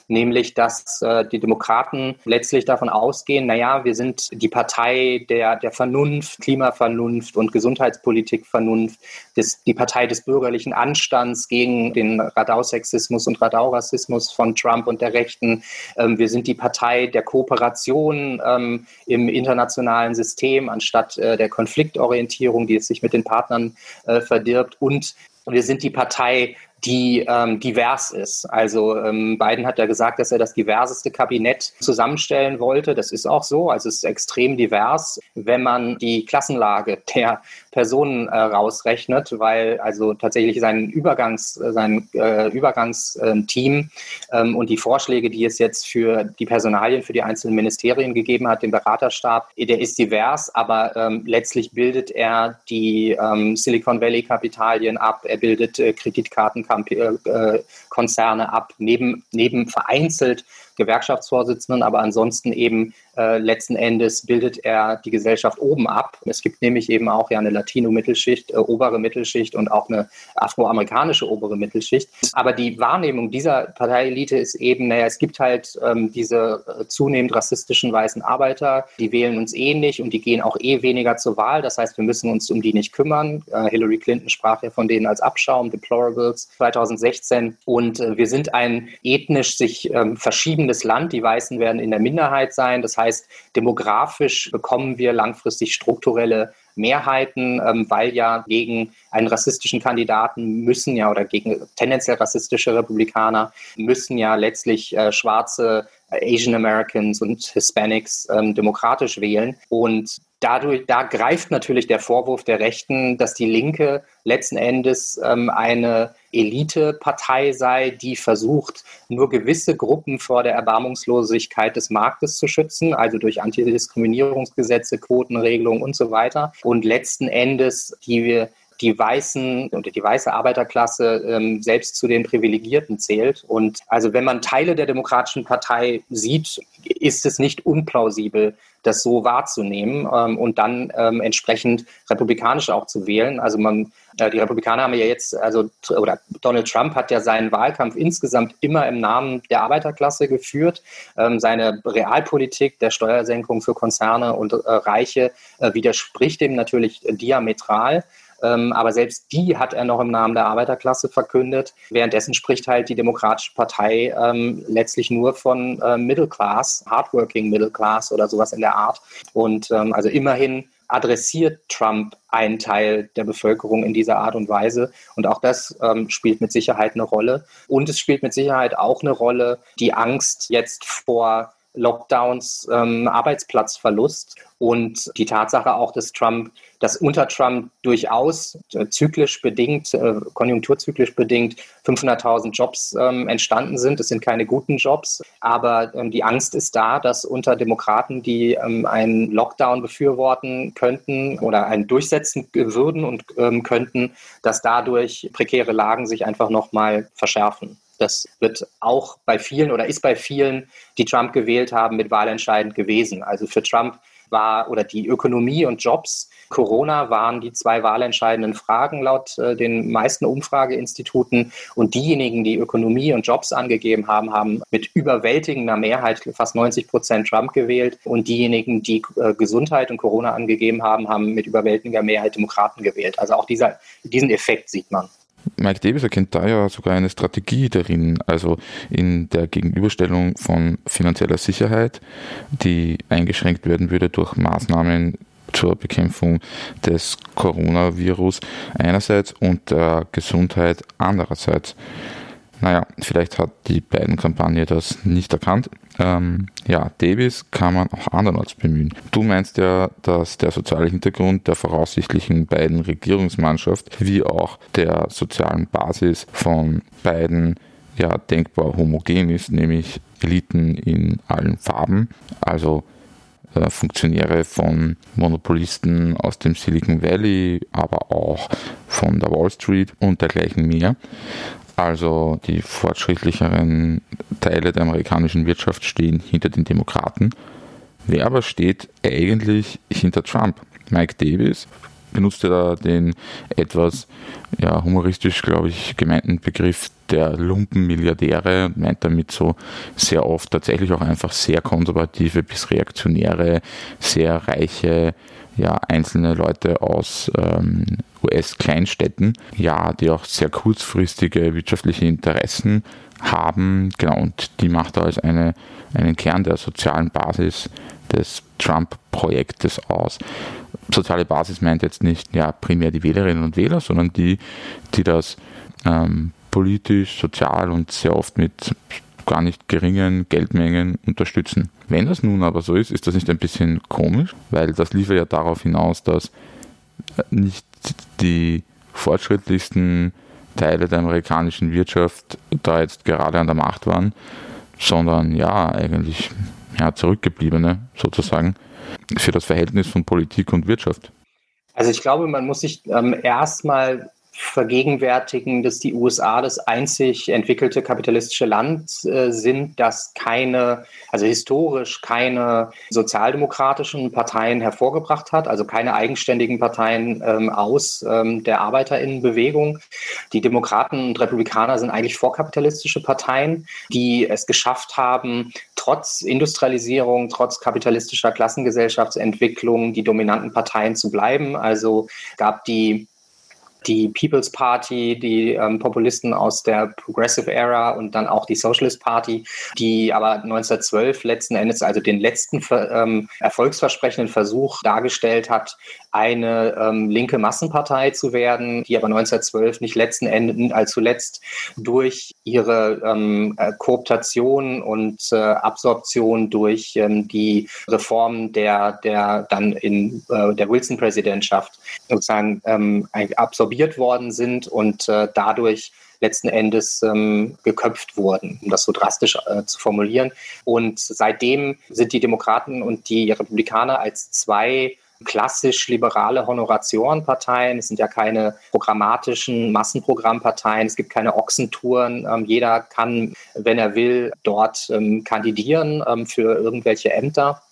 Speaker 2: nämlich dass äh, die Demokraten letztlich davon ausgehen, naja, wir sind die Partei der, der Vernunft, Klimavernunft und Gesundheitspolitikvernunft, des, die Partei des bürgerlichen Anstands gegen den Radau-Sexismus und Radau-Rassismus von Trump und der Rechten. Ähm, wir sind die Partei der Kooperation ähm, im internationalen System anstatt äh, der Konfliktorientierung, die es sich mit den Partnern äh, verdirbt. Und wir sind die Partei die ähm, divers ist. Also ähm, Biden hat ja gesagt, dass er das diverseste Kabinett zusammenstellen wollte. Das ist auch so. Also es ist extrem divers, wenn man die Klassenlage der Personen äh, rausrechnet, weil also tatsächlich sein Übergangs, sein äh, Übergangsteam ähm, und die Vorschläge, die es jetzt für die Personalien für die einzelnen Ministerien gegeben hat, den Beraterstab, der ist divers, aber ähm, letztlich bildet er die ähm, Silicon Valley Kapitalien ab, er bildet äh, Kreditkarten äh, Konzerne ab, neben, neben vereinzelt Gewerkschaftsvorsitzenden, aber ansonsten eben äh, letzten Endes bildet er die Gesellschaft oben ab. Es gibt nämlich eben auch ja eine Latino-Mittelschicht, äh, obere Mittelschicht und auch eine afroamerikanische obere Mittelschicht. Aber die Wahrnehmung dieser Parteielite ist eben, naja, es gibt halt ähm, diese äh, zunehmend rassistischen weißen Arbeiter, die wählen uns eh nicht und die gehen auch eh weniger zur Wahl. Das heißt, wir müssen uns um die nicht kümmern. Äh, Hillary Clinton sprach ja von denen als Abschaum, Deplorables 2016. Und äh, wir sind ein ethnisch sich ähm, verschiebendes Land. Die Weißen werden in der Minderheit sein. Das heißt, heißt, demografisch bekommen wir langfristig strukturelle Mehrheiten, ähm, weil ja gegen einen rassistischen Kandidaten müssen ja oder gegen tendenziell rassistische Republikaner müssen ja letztlich äh, schwarze Asian Americans und Hispanics ähm, demokratisch wählen. Und dadurch, da greift natürlich der Vorwurf der Rechten, dass die Linke letzten Endes ähm, eine Elitepartei sei, die versucht, nur gewisse Gruppen vor der Erbarmungslosigkeit des Marktes zu schützen, also durch Antidiskriminierungsgesetze, Quotenregelungen und so weiter. Und letzten Endes die die weißen oder die weiße Arbeiterklasse ähm, selbst zu den Privilegierten zählt. Und also wenn man Teile der Demokratischen Partei sieht, ist es nicht unplausibel, das so wahrzunehmen ähm, und dann ähm, entsprechend republikanisch auch zu wählen. Also man, äh, die Republikaner haben ja jetzt, also oder Donald Trump hat ja seinen Wahlkampf insgesamt immer im Namen der Arbeiterklasse geführt. Ähm, seine Realpolitik der Steuersenkung für Konzerne und äh, Reiche äh, widerspricht dem natürlich diametral. Ähm, aber selbst die hat er noch im Namen der Arbeiterklasse verkündet. Währenddessen spricht halt die Demokratische Partei ähm, letztlich nur von äh, Middle Class, Hardworking Middle Class oder sowas in der Art. Und ähm, also immerhin adressiert Trump einen Teil der Bevölkerung in dieser Art und Weise. Und auch das ähm, spielt mit Sicherheit eine Rolle. Und es spielt mit Sicherheit auch eine Rolle die Angst jetzt vor Lockdowns, ähm, Arbeitsplatzverlust und die Tatsache auch, dass Trump, dass unter Trump durchaus äh, zyklisch bedingt, äh, konjunkturzyklisch bedingt 500.000 Jobs ähm, entstanden sind. Das sind keine guten Jobs, aber ähm, die Angst ist da, dass unter Demokraten, die ähm, einen Lockdown befürworten könnten oder einen durchsetzen würden und ähm, könnten, dass dadurch prekäre Lagen sich einfach nochmal verschärfen. Das wird auch bei vielen oder ist bei vielen, die Trump gewählt haben, mit wahlentscheidend gewesen. Also für Trump war oder die Ökonomie und Jobs, Corona waren die zwei wahlentscheidenden Fragen laut äh, den meisten Umfrageinstituten. Und diejenigen, die Ökonomie und Jobs angegeben haben, haben mit überwältigender Mehrheit fast 90 Prozent Trump gewählt. Und diejenigen, die äh, Gesundheit und Corona angegeben haben, haben mit überwältigender Mehrheit Demokraten gewählt. Also auch dieser, diesen Effekt sieht man.
Speaker 1: Mike Davis erkennt da ja sogar eine Strategie darin, also in der Gegenüberstellung von finanzieller Sicherheit, die eingeschränkt werden würde durch Maßnahmen zur Bekämpfung des Coronavirus einerseits und der Gesundheit andererseits. Naja, vielleicht hat die beiden Kampagne das nicht erkannt. Ähm, ja, Davis kann man auch andernorts bemühen. Du meinst ja, dass der soziale Hintergrund der voraussichtlichen beiden Regierungsmannschaft wie auch der sozialen Basis von beiden ja denkbar homogen ist, nämlich Eliten in allen Farben, also äh, Funktionäre von Monopolisten aus dem Silicon Valley, aber auch von der Wall Street und dergleichen mehr. Also die fortschrittlicheren Teile der amerikanischen Wirtschaft stehen hinter den Demokraten. Wer aber steht eigentlich hinter Trump? Mike Davis benutzte da den etwas ja, humoristisch, glaube ich, gemeinten Begriff der Lumpenmilliardäre und meint damit so sehr oft tatsächlich auch einfach sehr konservative bis reaktionäre, sehr reiche ja, einzelne Leute aus ähm, US-Kleinstädten, ja, die auch sehr kurzfristige wirtschaftliche Interessen haben, genau, und die macht er als eine, einen Kern der sozialen Basis des Trump-Projektes aus. Soziale Basis meint jetzt nicht ja, primär die Wählerinnen und Wähler, sondern die, die das ähm, politisch, sozial und sehr oft mit gar nicht geringen Geldmengen unterstützen. Wenn das nun aber so ist, ist das nicht ein bisschen komisch, weil das liefert ja darauf hinaus, dass nicht die fortschrittlichsten Teile der amerikanischen Wirtschaft da jetzt gerade an der Macht waren, sondern ja, eigentlich ja, zurückgebliebene sozusagen für das Verhältnis von Politik und Wirtschaft.
Speaker 2: Also ich glaube, man muss sich ähm, erstmal vergegenwärtigen, dass die USA das einzig entwickelte kapitalistische Land äh, sind, das keine, also historisch keine sozialdemokratischen Parteien hervorgebracht hat, also keine eigenständigen Parteien ähm, aus ähm, der Arbeiterinnenbewegung. Die Demokraten und Republikaner sind eigentlich vorkapitalistische Parteien, die es geschafft haben, trotz Industrialisierung, trotz kapitalistischer Klassengesellschaftsentwicklung die dominanten Parteien zu bleiben. Also gab die die People's Party, die ähm, Populisten aus der Progressive Era und dann auch die Socialist Party, die aber 1912 letzten Endes also den letzten ähm, erfolgsversprechenden Versuch dargestellt hat, eine ähm, linke Massenpartei zu werden, die aber 1912 nicht letzten Endes als zuletzt durch ihre ähm, äh, Kooptation und äh, Absorption durch ähm, die Reformen der, der dann in äh, der Wilson-Präsidentschaft sozusagen ähm, absorbiert worden sind und äh, dadurch letzten Endes ähm, geköpft wurden, um das so drastisch äh, zu formulieren. Und seitdem sind die Demokraten und die Republikaner als zwei klassisch liberale Honoratiorenparteien. Es sind ja keine programmatischen Massenprogrammparteien. Es gibt keine Ochsentouren. Ähm, jeder kann, wenn er will, dort ähm, kandidieren ähm, für irgendwelche Ämter.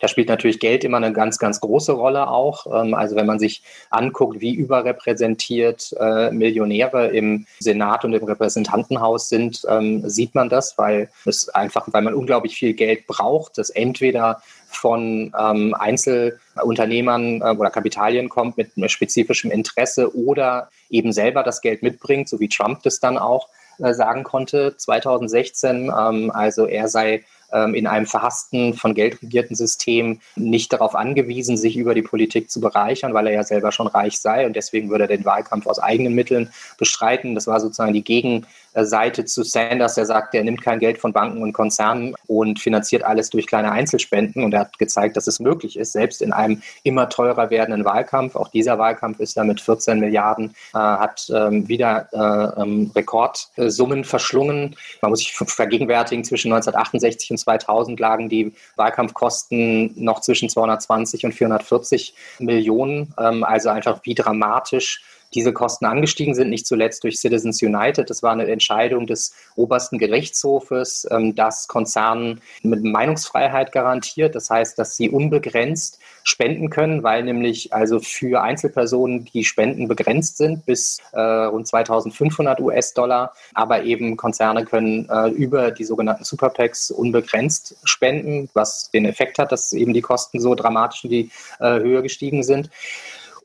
Speaker 2: Da spielt natürlich Geld immer eine ganz, ganz große Rolle auch. Ähm, also wenn man sich anguckt, wie überrepräsentiert äh, Millionäre im Senat und im Repräsentantenhaus sind, ähm, sieht man das, weil es einfach, weil man unglaublich viel Geld braucht, das entweder von ähm, Einzelunternehmern äh, oder Kapitalien kommt mit spezifischem Interesse oder eben selber das Geld mitbringt, so wie Trump das dann auch äh, sagen konnte 2016. Ähm, also er sei in einem verhassten, von Geld regierten System nicht darauf angewiesen, sich über die Politik zu bereichern, weil er ja selber schon reich sei und deswegen würde er den Wahlkampf aus eigenen Mitteln bestreiten. Das war sozusagen die Gegen Seite zu Sanders, der sagt, er nimmt kein Geld von Banken und Konzernen und finanziert alles durch kleine Einzelspenden. Und er hat gezeigt, dass es möglich ist, selbst in einem immer teurer werdenden Wahlkampf. Auch dieser Wahlkampf ist da mit 14 Milliarden, äh, hat ähm, wieder äh, ähm, Rekordsummen verschlungen. Man muss sich vergegenwärtigen, zwischen 1968 und 2000 lagen die Wahlkampfkosten noch zwischen 220 und 440 Millionen. Ähm, also einfach wie dramatisch diese Kosten angestiegen sind, nicht zuletzt durch Citizens United. Das war eine Entscheidung des obersten Gerichtshofes, ähm, das Konzernen mit Meinungsfreiheit garantiert. Das heißt, dass sie unbegrenzt spenden können, weil nämlich also für Einzelpersonen die Spenden begrenzt sind bis äh, rund 2500 US-Dollar, aber eben Konzerne können äh, über die sogenannten Superpacks unbegrenzt spenden, was den Effekt hat, dass eben die Kosten so dramatisch in die äh, Höhe gestiegen sind.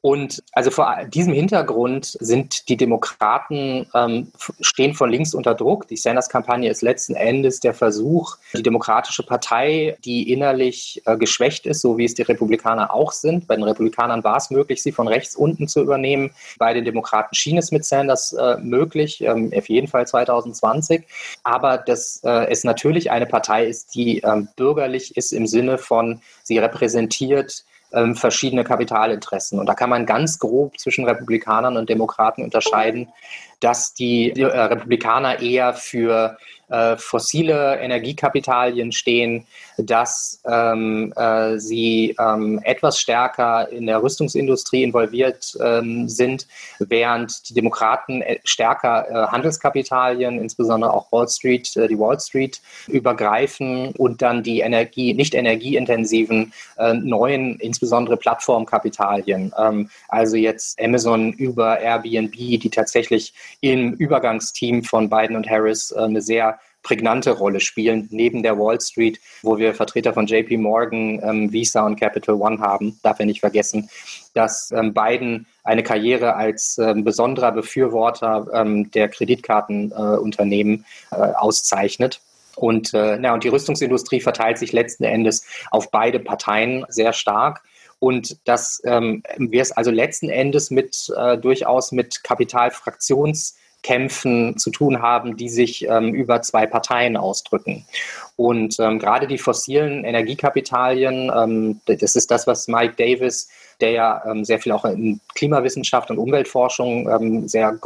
Speaker 2: Und also vor diesem Hintergrund sind die Demokraten, ähm, stehen von links unter Druck. Die Sanders-Kampagne ist letzten Endes der Versuch, die Demokratische Partei, die innerlich äh, geschwächt ist, so wie es die Republikaner auch sind. Bei den Republikanern war es möglich, sie von rechts unten zu übernehmen. Bei den Demokraten schien es mit Sanders äh, möglich, ähm, auf jeden Fall 2020. Aber dass äh, es natürlich eine Partei ist, die ähm, bürgerlich ist im Sinne von, sie repräsentiert ähm, verschiedene Kapitalinteressen. Und da kann man ganz grob zwischen Republikanern und Demokraten unterscheiden, dass die äh, Republikaner eher für äh, fossile Energiekapitalien stehen, dass ähm, äh, sie ähm, etwas stärker in der Rüstungsindustrie involviert ähm, sind, während die Demokraten äh, stärker äh, Handelskapitalien, insbesondere auch Wall Street, äh, die Wall Street übergreifen und dann die Energie, nicht energieintensiven neuen, insbesondere Plattformkapitalien, ähm, also jetzt Amazon über Airbnb, die tatsächlich im Übergangsteam von Biden und Harris eine sehr prägnante Rolle spielen, neben der Wall Street, wo wir Vertreter von JP Morgan, ähm, Visa und Capital One haben, darf er nicht vergessen, dass ähm, Biden eine Karriere als ähm, besonderer Befürworter der Kreditkartenunternehmen äh, äh, auszeichnet. Und, äh, na, und die Rüstungsindustrie verteilt sich letzten Endes auf beide Parteien sehr stark. Und dass ähm, wir es also letzten Endes mit äh, durchaus mit Kapitalfraktions Kämpfen zu tun haben, die sich ähm, über zwei Parteien ausdrücken. Und ähm, gerade die fossilen Energiekapitalien, ähm, das ist das, was Mike Davis, der ja ähm, sehr viel auch in Klimawissenschaft und Umweltforschung ähm, sehr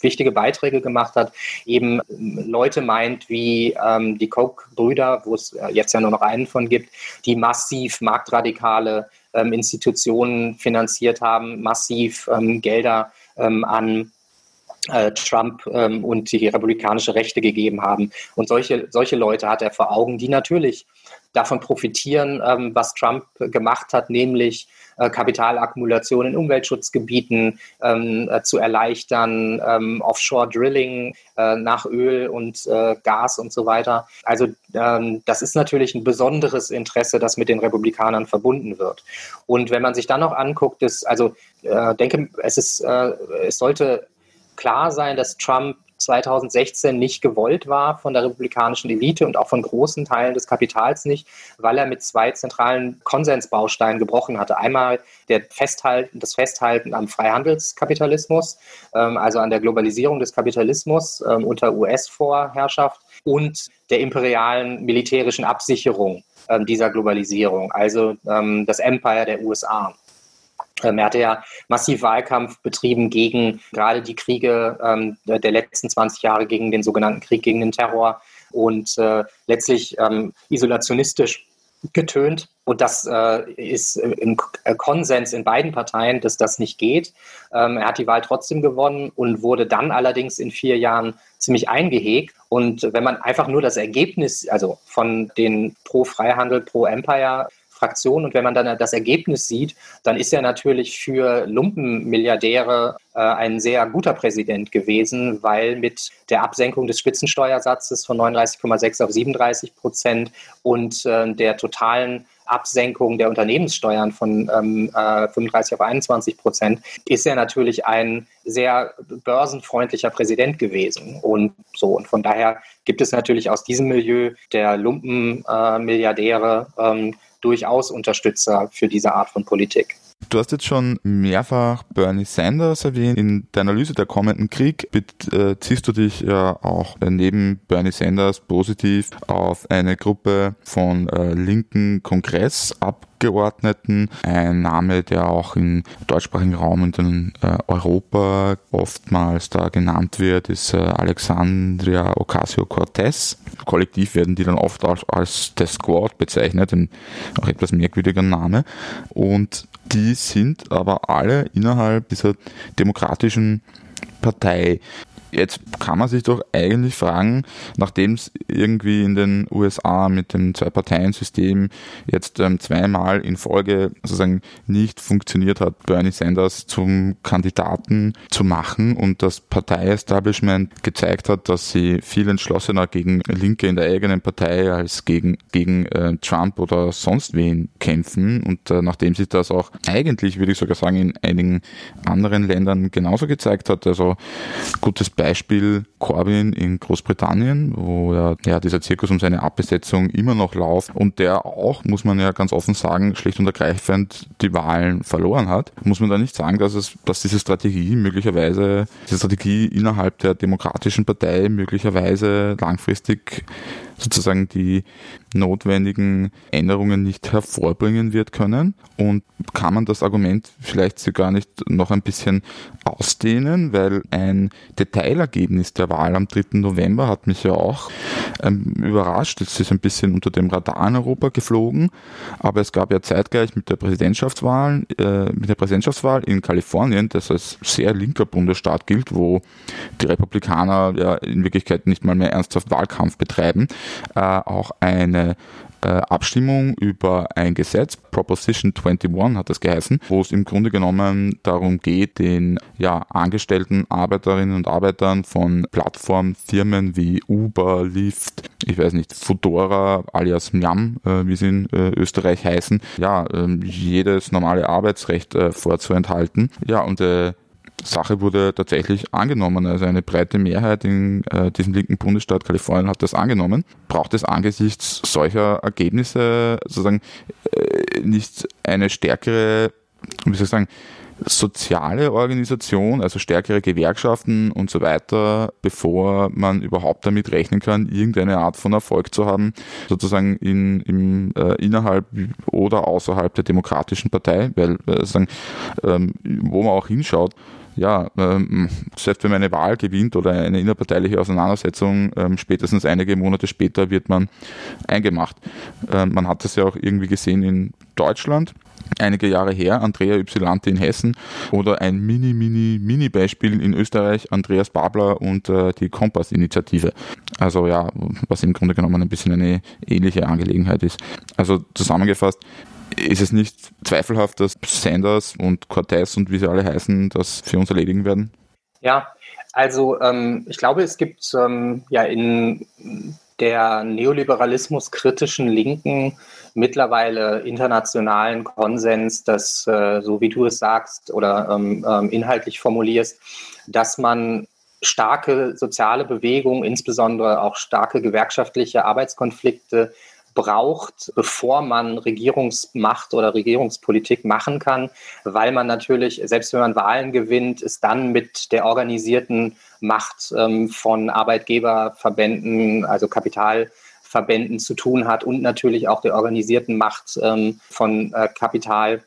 Speaker 2: wichtige Beiträge gemacht hat, eben ähm, Leute meint wie die Koch-Brüder, wo es äh, jetzt ja nur noch einen von gibt, die massiv marktradikale Institutionen finanziert haben, massiv Gelder an äh, Trump ähm, und die republikanische Rechte gegeben haben. Und solche, solche Leute hat er vor Augen, die natürlich davon profitieren, ähm, was Trump gemacht hat, nämlich äh, Kapitalakkumulation in Umweltschutzgebieten ähm, äh, zu erleichtern, ähm, Offshore-Drilling äh, nach Öl und äh, Gas und so weiter. Also ähm, das ist natürlich ein besonderes Interesse, das mit den Republikanern verbunden wird. Und wenn man sich dann noch anguckt, ist, also äh, denke, es ist, äh, es sollte klar sein, dass Trump 2016 nicht gewollt war von der republikanischen Elite und auch von großen Teilen des Kapitals nicht, weil er mit zwei zentralen Konsensbausteinen gebrochen hatte. Einmal der Festhalten, das Festhalten am Freihandelskapitalismus, ähm, also an der Globalisierung des Kapitalismus ähm, unter US-Vorherrschaft und der imperialen militärischen Absicherung ähm, dieser Globalisierung, also das Empire der USA. Ähm, er hatte ja massiv Wahlkampf betrieben gegen gerade die Kriege ähm, der letzten 20 Jahre, gegen den sogenannten Krieg gegen den Terror und äh, letztlich ähm, isolationistisch getönt. Und das äh, ist im Konsens in beiden Parteien, dass das nicht geht. Ähm, er hat die Wahl trotzdem gewonnen und wurde dann allerdings in vier Jahren ziemlich eingehegt. Und wenn man einfach nur das Ergebnis, also von den Pro-Freihandel, Pro-Empire Fraktion. Und wenn man dann das Ergebnis sieht, dann ist er natürlich für Lumpenmilliardäre äh, ein sehr guter Präsident gewesen, weil mit der Absenkung des Spitzensteuersatzes von 39,6 auf 37 Prozent und äh, der totalen Absenkung der Unternehmenssteuern von ähm, äh, 35 auf 21 Prozent ist er natürlich ein sehr börsenfreundlicher Präsident gewesen. Und so, und von daher gibt es natürlich aus diesem Milieu der Lumpenmilliardäre äh, ähm, durchaus Unterstützer für diese Art von Politik.
Speaker 1: Du hast jetzt schon mehrfach Bernie Sanders erwähnt. In der Analyse der kommenden Krieg beziehst du dich ja auch neben Bernie Sanders positiv auf eine Gruppe von äh, linken Kongressabgeordneten. Ein Name, der auch im deutschsprachigen Raum in äh, Europa oftmals da genannt wird, ist äh, Alexandria Ocasio-Cortez. Kollektiv werden die dann oft als, als The Squad bezeichnet, ein auch etwas merkwürdiger Name. Und die sind aber alle innerhalb dieser demokratischen Partei. Jetzt kann man sich doch eigentlich fragen, nachdem es irgendwie in den USA mit dem Zwei-Parteien-System jetzt ähm, zweimal in Folge sozusagen nicht funktioniert hat, Bernie Sanders zum Kandidaten zu machen und das Partei-Establishment gezeigt hat, dass sie viel entschlossener gegen Linke in der eigenen Partei als gegen, gegen äh, Trump oder sonst wen kämpfen und äh, nachdem sich das auch eigentlich, würde ich sogar sagen, in einigen anderen Ländern genauso gezeigt hat, also gutes Beispiel Corbyn in Großbritannien, wo ja, ja dieser Zirkus um seine Abbesetzung immer noch läuft und der auch, muss man ja ganz offen sagen, schlicht und ergreifend die Wahlen verloren hat. Muss man da nicht sagen, dass es, dass diese Strategie möglicherweise, diese Strategie innerhalb der Demokratischen Partei möglicherweise langfristig sozusagen die notwendigen Änderungen nicht hervorbringen wird können. Und kann man das Argument vielleicht sogar nicht noch ein bisschen ausdehnen, weil ein Detailergebnis der Wahl am 3. November hat mich ja auch ähm, überrascht. Es ist ein bisschen unter dem Radar in Europa geflogen, aber es gab ja zeitgleich mit der Präsidentschaftswahl, äh, mit der Präsidentschaftswahl in Kalifornien, das als sehr linker Bundesstaat gilt, wo die Republikaner ja in Wirklichkeit nicht mal mehr ernsthaft Wahlkampf betreiben, äh, auch eine äh, Abstimmung über ein Gesetz, Proposition 21 hat das geheißen, wo es im Grunde genommen darum geht, den ja, angestellten Arbeiterinnen und Arbeitern von Plattformfirmen wie Uber, Lyft, ich weiß nicht, Fudora alias Miam, äh, wie sie in äh, Österreich heißen, ja, ähm, jedes normale Arbeitsrecht äh, vorzuenthalten. Ja, und äh, Sache wurde tatsächlich angenommen. Also eine breite Mehrheit in äh, diesem linken Bundesstaat Kalifornien hat das angenommen. Braucht es angesichts solcher Ergebnisse sozusagen äh, nicht eine stärkere, wie soll ich sagen, soziale Organisation, also stärkere Gewerkschaften und so weiter, bevor man überhaupt damit rechnen kann, irgendeine Art von Erfolg zu haben, sozusagen in, im, äh, innerhalb oder außerhalb der Demokratischen Partei, weil äh, sagen, ähm, wo man auch hinschaut, ja, ähm, selbst wenn man eine Wahl gewinnt oder eine innerparteiliche Auseinandersetzung, ähm, spätestens einige Monate später wird man eingemacht. Ähm, man hat das ja auch irgendwie gesehen in Deutschland. einige Jahre her, Andrea Ypsilanti in Hessen oder ein mini, mini, mini Beispiel in Österreich, Andreas Babler und äh, die Kompass-Initiative. Also ja, was im Grunde genommen ein bisschen eine ähnliche Angelegenheit ist. Also zusammengefasst, ist es nicht zweifelhaft, dass Sanders und Cortez und wie sie alle heißen, das für uns erledigen werden?
Speaker 2: Ja, also ähm, ich glaube, es gibt ähm, ja in der neoliberalismus kritischen Linken mittlerweile internationalen Konsens, dass, äh, so wie du es sagst oder ähm, ähm, inhaltlich formulierst, dass man starke soziale Bewegungen, insbesondere auch starke gewerkschaftliche Arbeitskonflikte braucht, bevor man Regierungsmacht oder Regierungspolitik machen kann, weil man natürlich, selbst wenn man Wahlen gewinnt, es dann mit der organisierten Macht ähm, von Arbeitgeberverbänden, also Kapitalverbänden zu tun hat und natürlich auch der organisierten Macht ähm, von äh, Kapital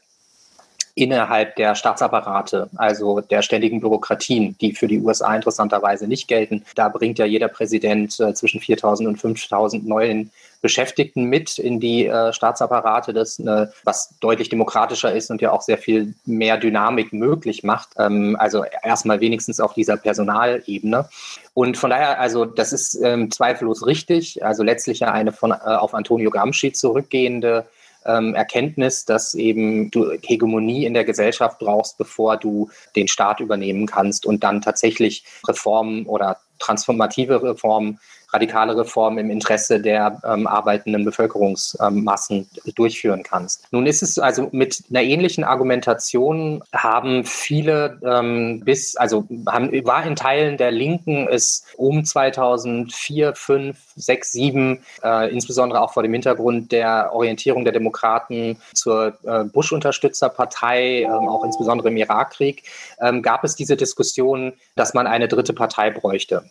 Speaker 2: innerhalb der Staatsapparate, also der ständigen Bürokratien, die für die USA interessanterweise nicht gelten. Da bringt ja jeder Präsident äh, zwischen 4.000 und 5.000 neuen Beschäftigten mit in die äh, Staatsapparate, das äh, was deutlich demokratischer ist und ja auch sehr viel mehr Dynamik möglich macht. Ähm, also erstmal wenigstens auf dieser Personalebene. Und von daher, also das ist ähm, zweifellos richtig. Also letztlich ja eine von äh, auf Antonio Gramsci zurückgehende ähm, Erkenntnis, dass eben du Hegemonie in der Gesellschaft brauchst, bevor du den Staat übernehmen kannst und dann tatsächlich Reformen oder transformative Reformen radikale Reformen im Interesse der ähm, arbeitenden Bevölkerungsmassen ähm, durchführen kannst. Nun ist es also mit einer ähnlichen Argumentation haben viele ähm, bis, also haben, war in Teilen der Linken es um 2004, 5, 6, 7, äh, insbesondere auch vor dem Hintergrund der Orientierung der Demokraten zur äh, Bush-Unterstützerpartei, äh, auch insbesondere im Irakkrieg, ähm, gab es diese Diskussion, dass man eine dritte Partei bräuchte.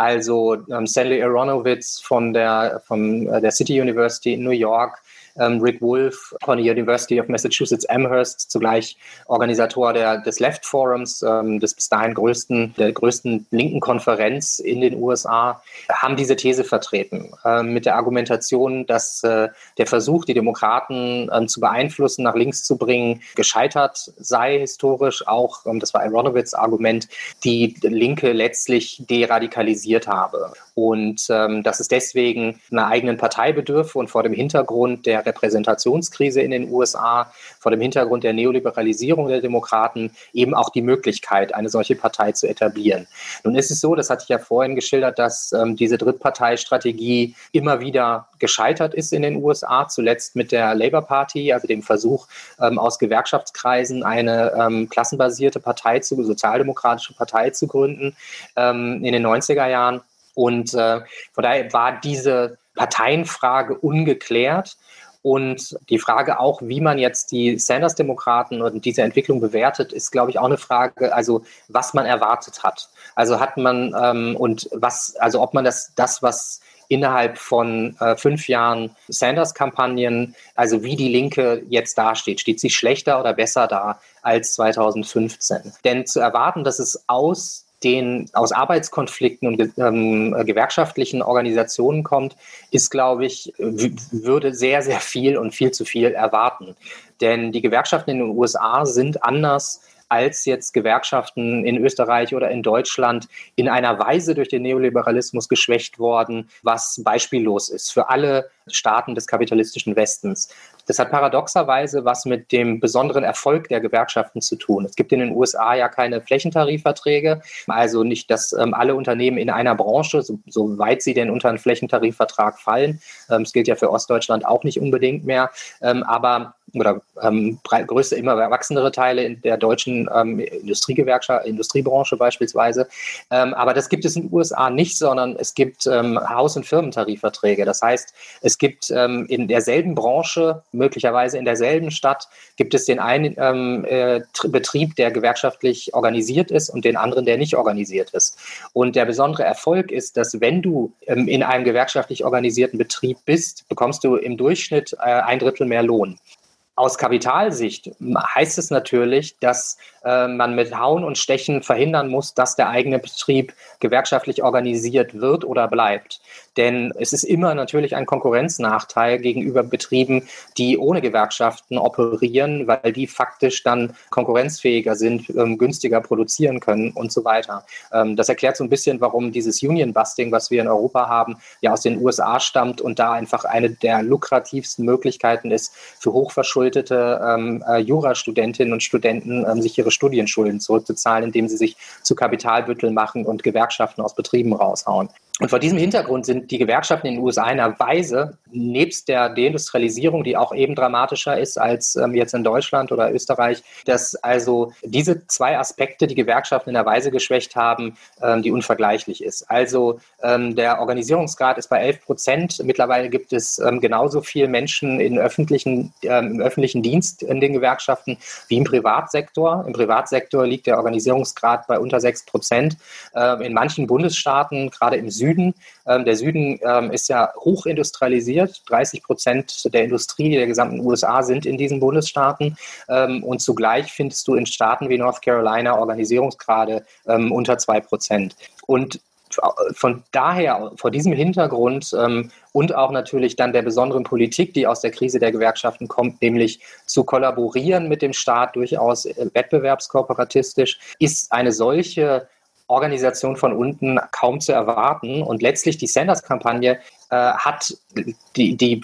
Speaker 2: Also ähm, Stanley Aronowitz von der, von äh, der City University in New York ähm, Rick Wolf von der University of Massachusetts Amherst, zugleich Organisator der, des Left Forums, ähm, des bis dahin größten, der größten linken Konferenz in den USA, haben diese These vertreten äh, mit der Argumentation, dass äh, der Versuch, die Demokraten ähm, zu beeinflussen, nach links zu bringen, gescheitert sei historisch. Auch, ähm, das war Aronowitz Argument, die Linke letztlich deradikalisiert habe und ähm, dass es deswegen einer eigenen Partei bedürfe und vor dem Hintergrund der Repräsentationskrise in den USA, vor dem Hintergrund der Neoliberalisierung der Demokraten eben auch die Möglichkeit, eine solche Partei zu etablieren. Nun ist es so, das hatte ich ja vorhin geschildert, dass ähm, diese Drittparteistrategie immer wieder gescheitert ist in den USA, zuletzt mit der Labour Party, also dem Versuch ähm, aus Gewerkschaftskreisen eine ähm, klassenbasierte Partei zu, sozialdemokratische Partei zu gründen ähm, in den 90er Jahren. Und äh, von daher war diese Parteienfrage ungeklärt. Und die Frage auch, wie man jetzt die Sanders-Demokraten und diese Entwicklung bewertet, ist, glaube ich, auch eine Frage, also was man erwartet hat. Also hat man ähm, und was, also ob man das, das, was innerhalb von äh, fünf Jahren Sanders-Kampagnen, also wie die Linke jetzt dasteht, steht sie schlechter oder besser da als 2015? Denn zu erwarten, dass es aus den aus Arbeitskonflikten und ähm, gewerkschaftlichen Organisationen kommt, ist, glaube ich, würde sehr, sehr viel und viel zu viel erwarten. Denn die Gewerkschaften in den USA sind anders als jetzt Gewerkschaften in Österreich oder in Deutschland in einer Weise durch den Neoliberalismus geschwächt worden, was beispiellos ist für alle Staaten des kapitalistischen Westens. Das hat paradoxerweise was mit dem besonderen Erfolg der Gewerkschaften zu tun. Es gibt in den USA ja keine Flächentarifverträge, also nicht, dass ähm, alle Unternehmen in einer Branche, so, soweit sie denn unter einen Flächentarifvertrag fallen, ähm, es gilt ja für Ostdeutschland auch nicht unbedingt mehr, ähm, aber oder ähm, größte, immer wachsendere Teile in der deutschen ähm, Industriegewerkschaft, Industriebranche beispielsweise. Ähm, aber das gibt es in den USA nicht, sondern es gibt ähm, Haus- und Firmentarifverträge. Das heißt, es gibt ähm, in derselben Branche, möglicherweise in derselben Stadt, gibt es den einen ähm, äh, Betrieb, der gewerkschaftlich organisiert ist und den anderen, der nicht organisiert ist. Und der besondere Erfolg ist, dass wenn du in einem gewerkschaftlich organisierten Betrieb bist, bekommst du im Durchschnitt äh, ein Drittel mehr Lohn. Aus Kapitalsicht heißt es natürlich, dass äh, man mit Hauen und Stechen verhindern muss, dass der eigene Betrieb gewerkschaftlich organisiert wird oder bleibt. Denn es ist immer natürlich ein Konkurrenznachteil gegenüber Betrieben, die ohne Gewerkschaften operieren, weil die faktisch dann konkurrenzfähiger sind, ähm, günstiger produzieren können und so weiter. Ähm, das erklärt so ein bisschen, warum dieses Union-Busting, was wir in Europa haben, ja aus den USA stammt und da einfach eine der lukrativsten Möglichkeiten ist, für hochverschuldete ähm, äh, Jurastudentinnen und Studenten ähm, sich ihre Studienschulden zurückzuzahlen, indem sie sich zu Kapitalbütteln machen und Gewerkschaften aus Betrieben raushauen. Und vor diesem Hintergrund sind die Gewerkschaften in den USA in einer Weise, nebst der Deindustrialisierung, die auch eben dramatischer ist als ähm, jetzt in Deutschland oder Österreich, dass also diese zwei Aspekte die Gewerkschaften in einer Weise geschwächt haben, ähm, die unvergleichlich ist. Also ähm, der Organisierungsgrad ist bei 11 Prozent. Mittlerweile gibt es genauso viele Menschen in öffentlichen, im öffentlichen Dienst in den Gewerkschaften wie im Privatsektor. Im Privatsektor liegt der Organisierungsgrad bei unter 6 Prozent. In manchen Bundesstaaten, gerade im Süden, Süden. Ähm, der Süden ähm, ist ja hochindustrialisiert. 30 Prozent der Industrie der gesamten USA sind in diesen Bundesstaaten. Ähm, und zugleich findest du in Staaten wie North Carolina Organisierungsgrade ähm, unter 2 Prozent. Und von daher, vor diesem Hintergrund ähm, und auch natürlich dann der besonderen Politik, die aus der Krise der Gewerkschaften kommt, nämlich zu kollaborieren mit dem Staat durchaus äh, wettbewerbskooperatistisch, ist eine solche Organisation von unten kaum zu erwarten. Und letztlich die Sanders-Kampagne äh, hat die, die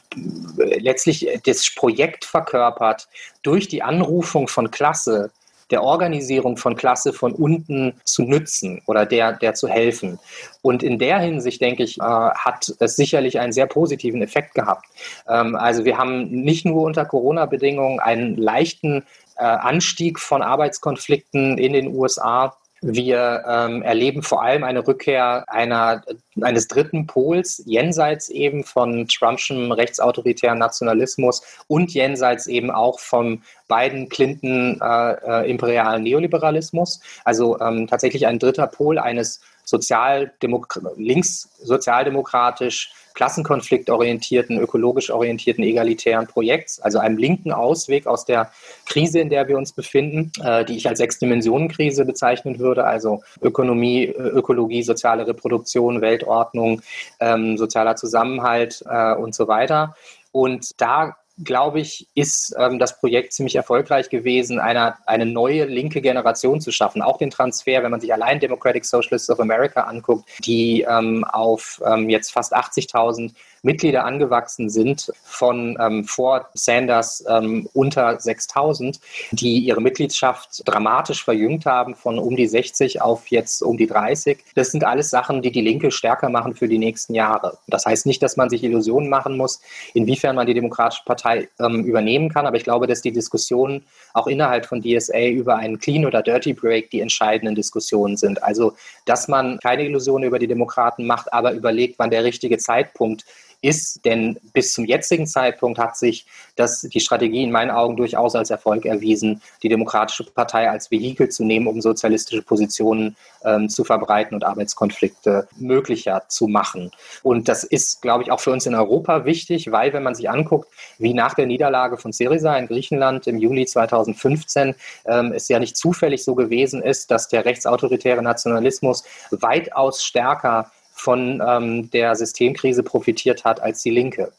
Speaker 2: letztlich das Projekt verkörpert, durch die Anrufung von Klasse der Organisierung von Klasse von unten zu nützen oder der, der zu helfen. Und in der Hinsicht, denke ich, äh, hat es sicherlich einen sehr positiven Effekt gehabt. Ähm, also wir haben nicht nur unter Corona-Bedingungen einen leichten äh, Anstieg von Arbeitskonflikten in den USA, wir ähm, erleben vor allem eine Rückkehr einer, eines dritten Pols, jenseits eben von Trumpschem rechtsautoritären Nationalismus und jenseits eben auch vom beiden Clinton äh, äh, imperialen Neoliberalismus. Also ähm, tatsächlich ein dritter Pol eines Links sozialdemokratisch klassenkonfliktorientierten, ökologisch orientierten, egalitären Projekts, also einem linken Ausweg aus der Krise, in der wir uns befinden, äh, die ich als Sechs-Dimensionen-Krise bezeichnen würde, also Ökonomie, Ökologie, soziale Reproduktion, Weltordnung, ähm, sozialer Zusammenhalt äh, und so weiter. Und da glaube ich, ist ähm, das Projekt ziemlich erfolgreich gewesen, eine, eine neue linke Generation zu schaffen. Auch den Transfer, wenn man sich allein Democratic Socialists of America anguckt, die ähm, auf ähm, jetzt fast 80.000 Mitglieder angewachsen sind von ähm, vor Sanders ähm, unter 6000, die ihre Mitgliedschaft dramatisch verjüngt haben von um die 60 auf jetzt um die 30. Das sind alles Sachen, die die Linke stärker machen für die nächsten Jahre. Das heißt nicht, dass man sich Illusionen machen muss, inwiefern man die Demokratische Partei ähm, übernehmen kann, aber ich glaube, dass die Diskussionen auch innerhalb von DSA über einen Clean oder Dirty Break die entscheidenden Diskussionen sind. Also, dass man keine Illusionen über die Demokraten macht, aber überlegt, wann der richtige Zeitpunkt ist. Denn bis zum jetzigen Zeitpunkt hat sich das, die Strategie in meinen Augen durchaus als Erfolg erwiesen, die Demokratische Partei als Vehikel zu nehmen, um sozialistische Positionen ähm, zu verbreiten und Arbeitskonflikte möglicher zu machen. Und das ist, glaube ich, auch für uns in Europa wichtig, weil wenn man sich anguckt, wie nach der Niederlage von Syriza in Griechenland im Juli 2015 ähm, es ja nicht zufällig so gewesen ist, dass der rechtsautoritäre Nationalismus weitaus stärker von ähm, der Systemkrise profitiert hat als die Linke.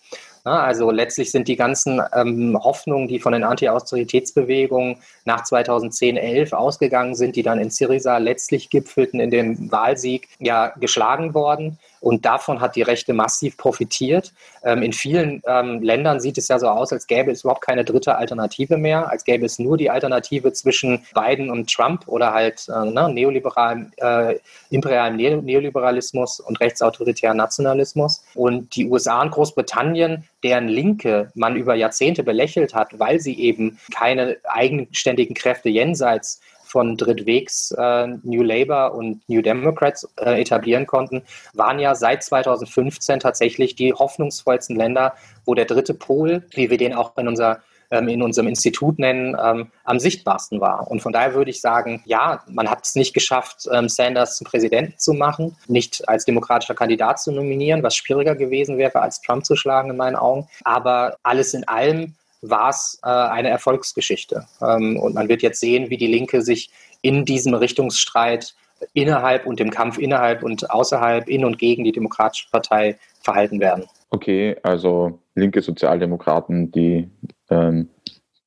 Speaker 2: Ja, also letztlich sind die ganzen ähm, Hoffnungen, die von den Anti-Austeritätsbewegungen nach 2010, 11 ausgegangen sind, die dann in Syriza letztlich gipfelten in dem Wahlsieg, ja geschlagen worden. Und davon hat die Rechte massiv profitiert. Ähm, in vielen ähm, Ländern sieht es ja so aus, als gäbe es überhaupt keine dritte Alternative mehr, als gäbe es nur die Alternative zwischen Biden und Trump oder halt äh, ne, neoliberalem, äh, imperialem Neoliberalismus und rechtsautoritären Nationalismus. Und die USA und Großbritannien, deren Linke man über Jahrzehnte belächelt hat, weil sie eben keine eigenständigen Kräfte jenseits von Drittwegs äh, New Labour und New Democrats äh, etablieren konnten, waren ja seit 2015 tatsächlich die hoffnungsvollsten Länder, wo der dritte Pol, wie wir den auch in unserer ähm, in unserem Institut nennen, ähm, am sichtbarsten war. Und von daher würde ich sagen, ja, man hat es nicht geschafft, ähm, Sanders zum Präsidenten zu machen, nicht als demokratischer Kandidat zu nominieren, was schwieriger gewesen wäre, als Trump zu schlagen in meinen Augen. Aber alles in allem war es äh, eine Erfolgsgeschichte. Ähm, und man wird jetzt sehen, wie die Linke sich in diesem Richtungsstreit innerhalb und dem Kampf innerhalb und außerhalb, in und gegen die Demokratische Partei verhalten werden.
Speaker 1: Okay, also linke Sozialdemokraten, die ähm,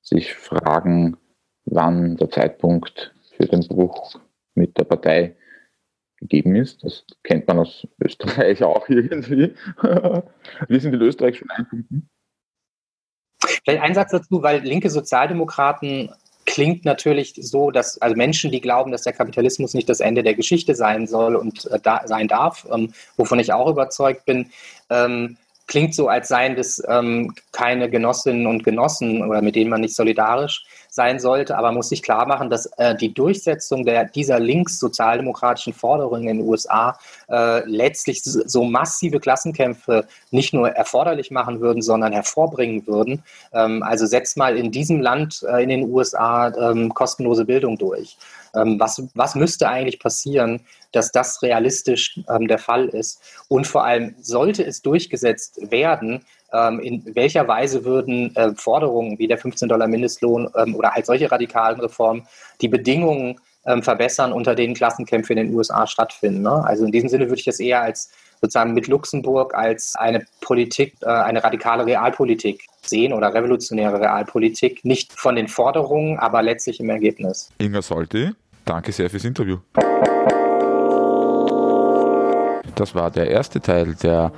Speaker 1: sich fragen, wann der Zeitpunkt für den Bruch mit der Partei gegeben ist. Das kennt man aus Österreich auch irgendwie. Wie sind die österreichischen Einpunkten?
Speaker 2: Vielleicht ein Satz dazu, weil linke Sozialdemokraten klingt natürlich so, dass also Menschen, die glauben, dass der Kapitalismus nicht das Ende der Geschichte sein soll und äh, da, sein darf, ähm, wovon ich auch überzeugt bin, ähm, klingt so, als seien das ähm, keine Genossinnen und Genossen oder mit denen man nicht solidarisch sein sollte, aber muss sich klar machen, dass äh, die Durchsetzung der, dieser links-sozialdemokratischen Forderungen in den USA äh, letztlich so massive Klassenkämpfe nicht nur erforderlich machen würden, sondern hervorbringen würden. Ähm, also setzt mal in diesem Land, äh, in den USA, ähm, kostenlose Bildung durch. Ähm, was, was müsste eigentlich passieren, dass das realistisch ähm, der Fall ist? Und vor allem, sollte es durchgesetzt werden, in welcher Weise würden äh, Forderungen wie der 15 Dollar Mindestlohn ähm, oder halt solche radikalen Reformen die Bedingungen ähm, verbessern, unter denen Klassenkämpfe in den USA stattfinden. Ne? Also in diesem Sinne würde ich das eher als sozusagen mit Luxemburg als eine Politik, äh, eine radikale Realpolitik sehen oder revolutionäre Realpolitik, nicht von den Forderungen, aber letztlich im Ergebnis.
Speaker 1: Inga Solti, danke sehr fürs Interview. Das war der erste Teil der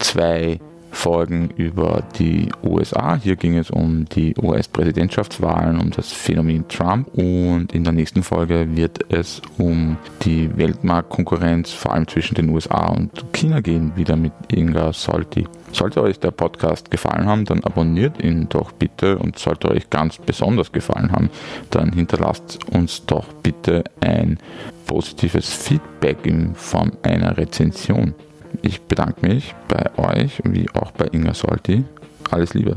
Speaker 1: zwei Folgen über die USA. Hier ging es um die US-Präsidentschaftswahlen, um das Phänomen Trump und in der nächsten Folge wird es um die Weltmarktkonkurrenz, vor allem zwischen den USA und China gehen, wieder mit Inga Solti. Sollte euch der Podcast gefallen haben, dann abonniert ihn doch bitte und sollte euch ganz besonders gefallen haben, dann hinterlasst uns doch bitte ein positives Feedback in Form einer Rezension. Ich bedanke mich bei euch wie auch bei Inga Solti. Alles Liebe.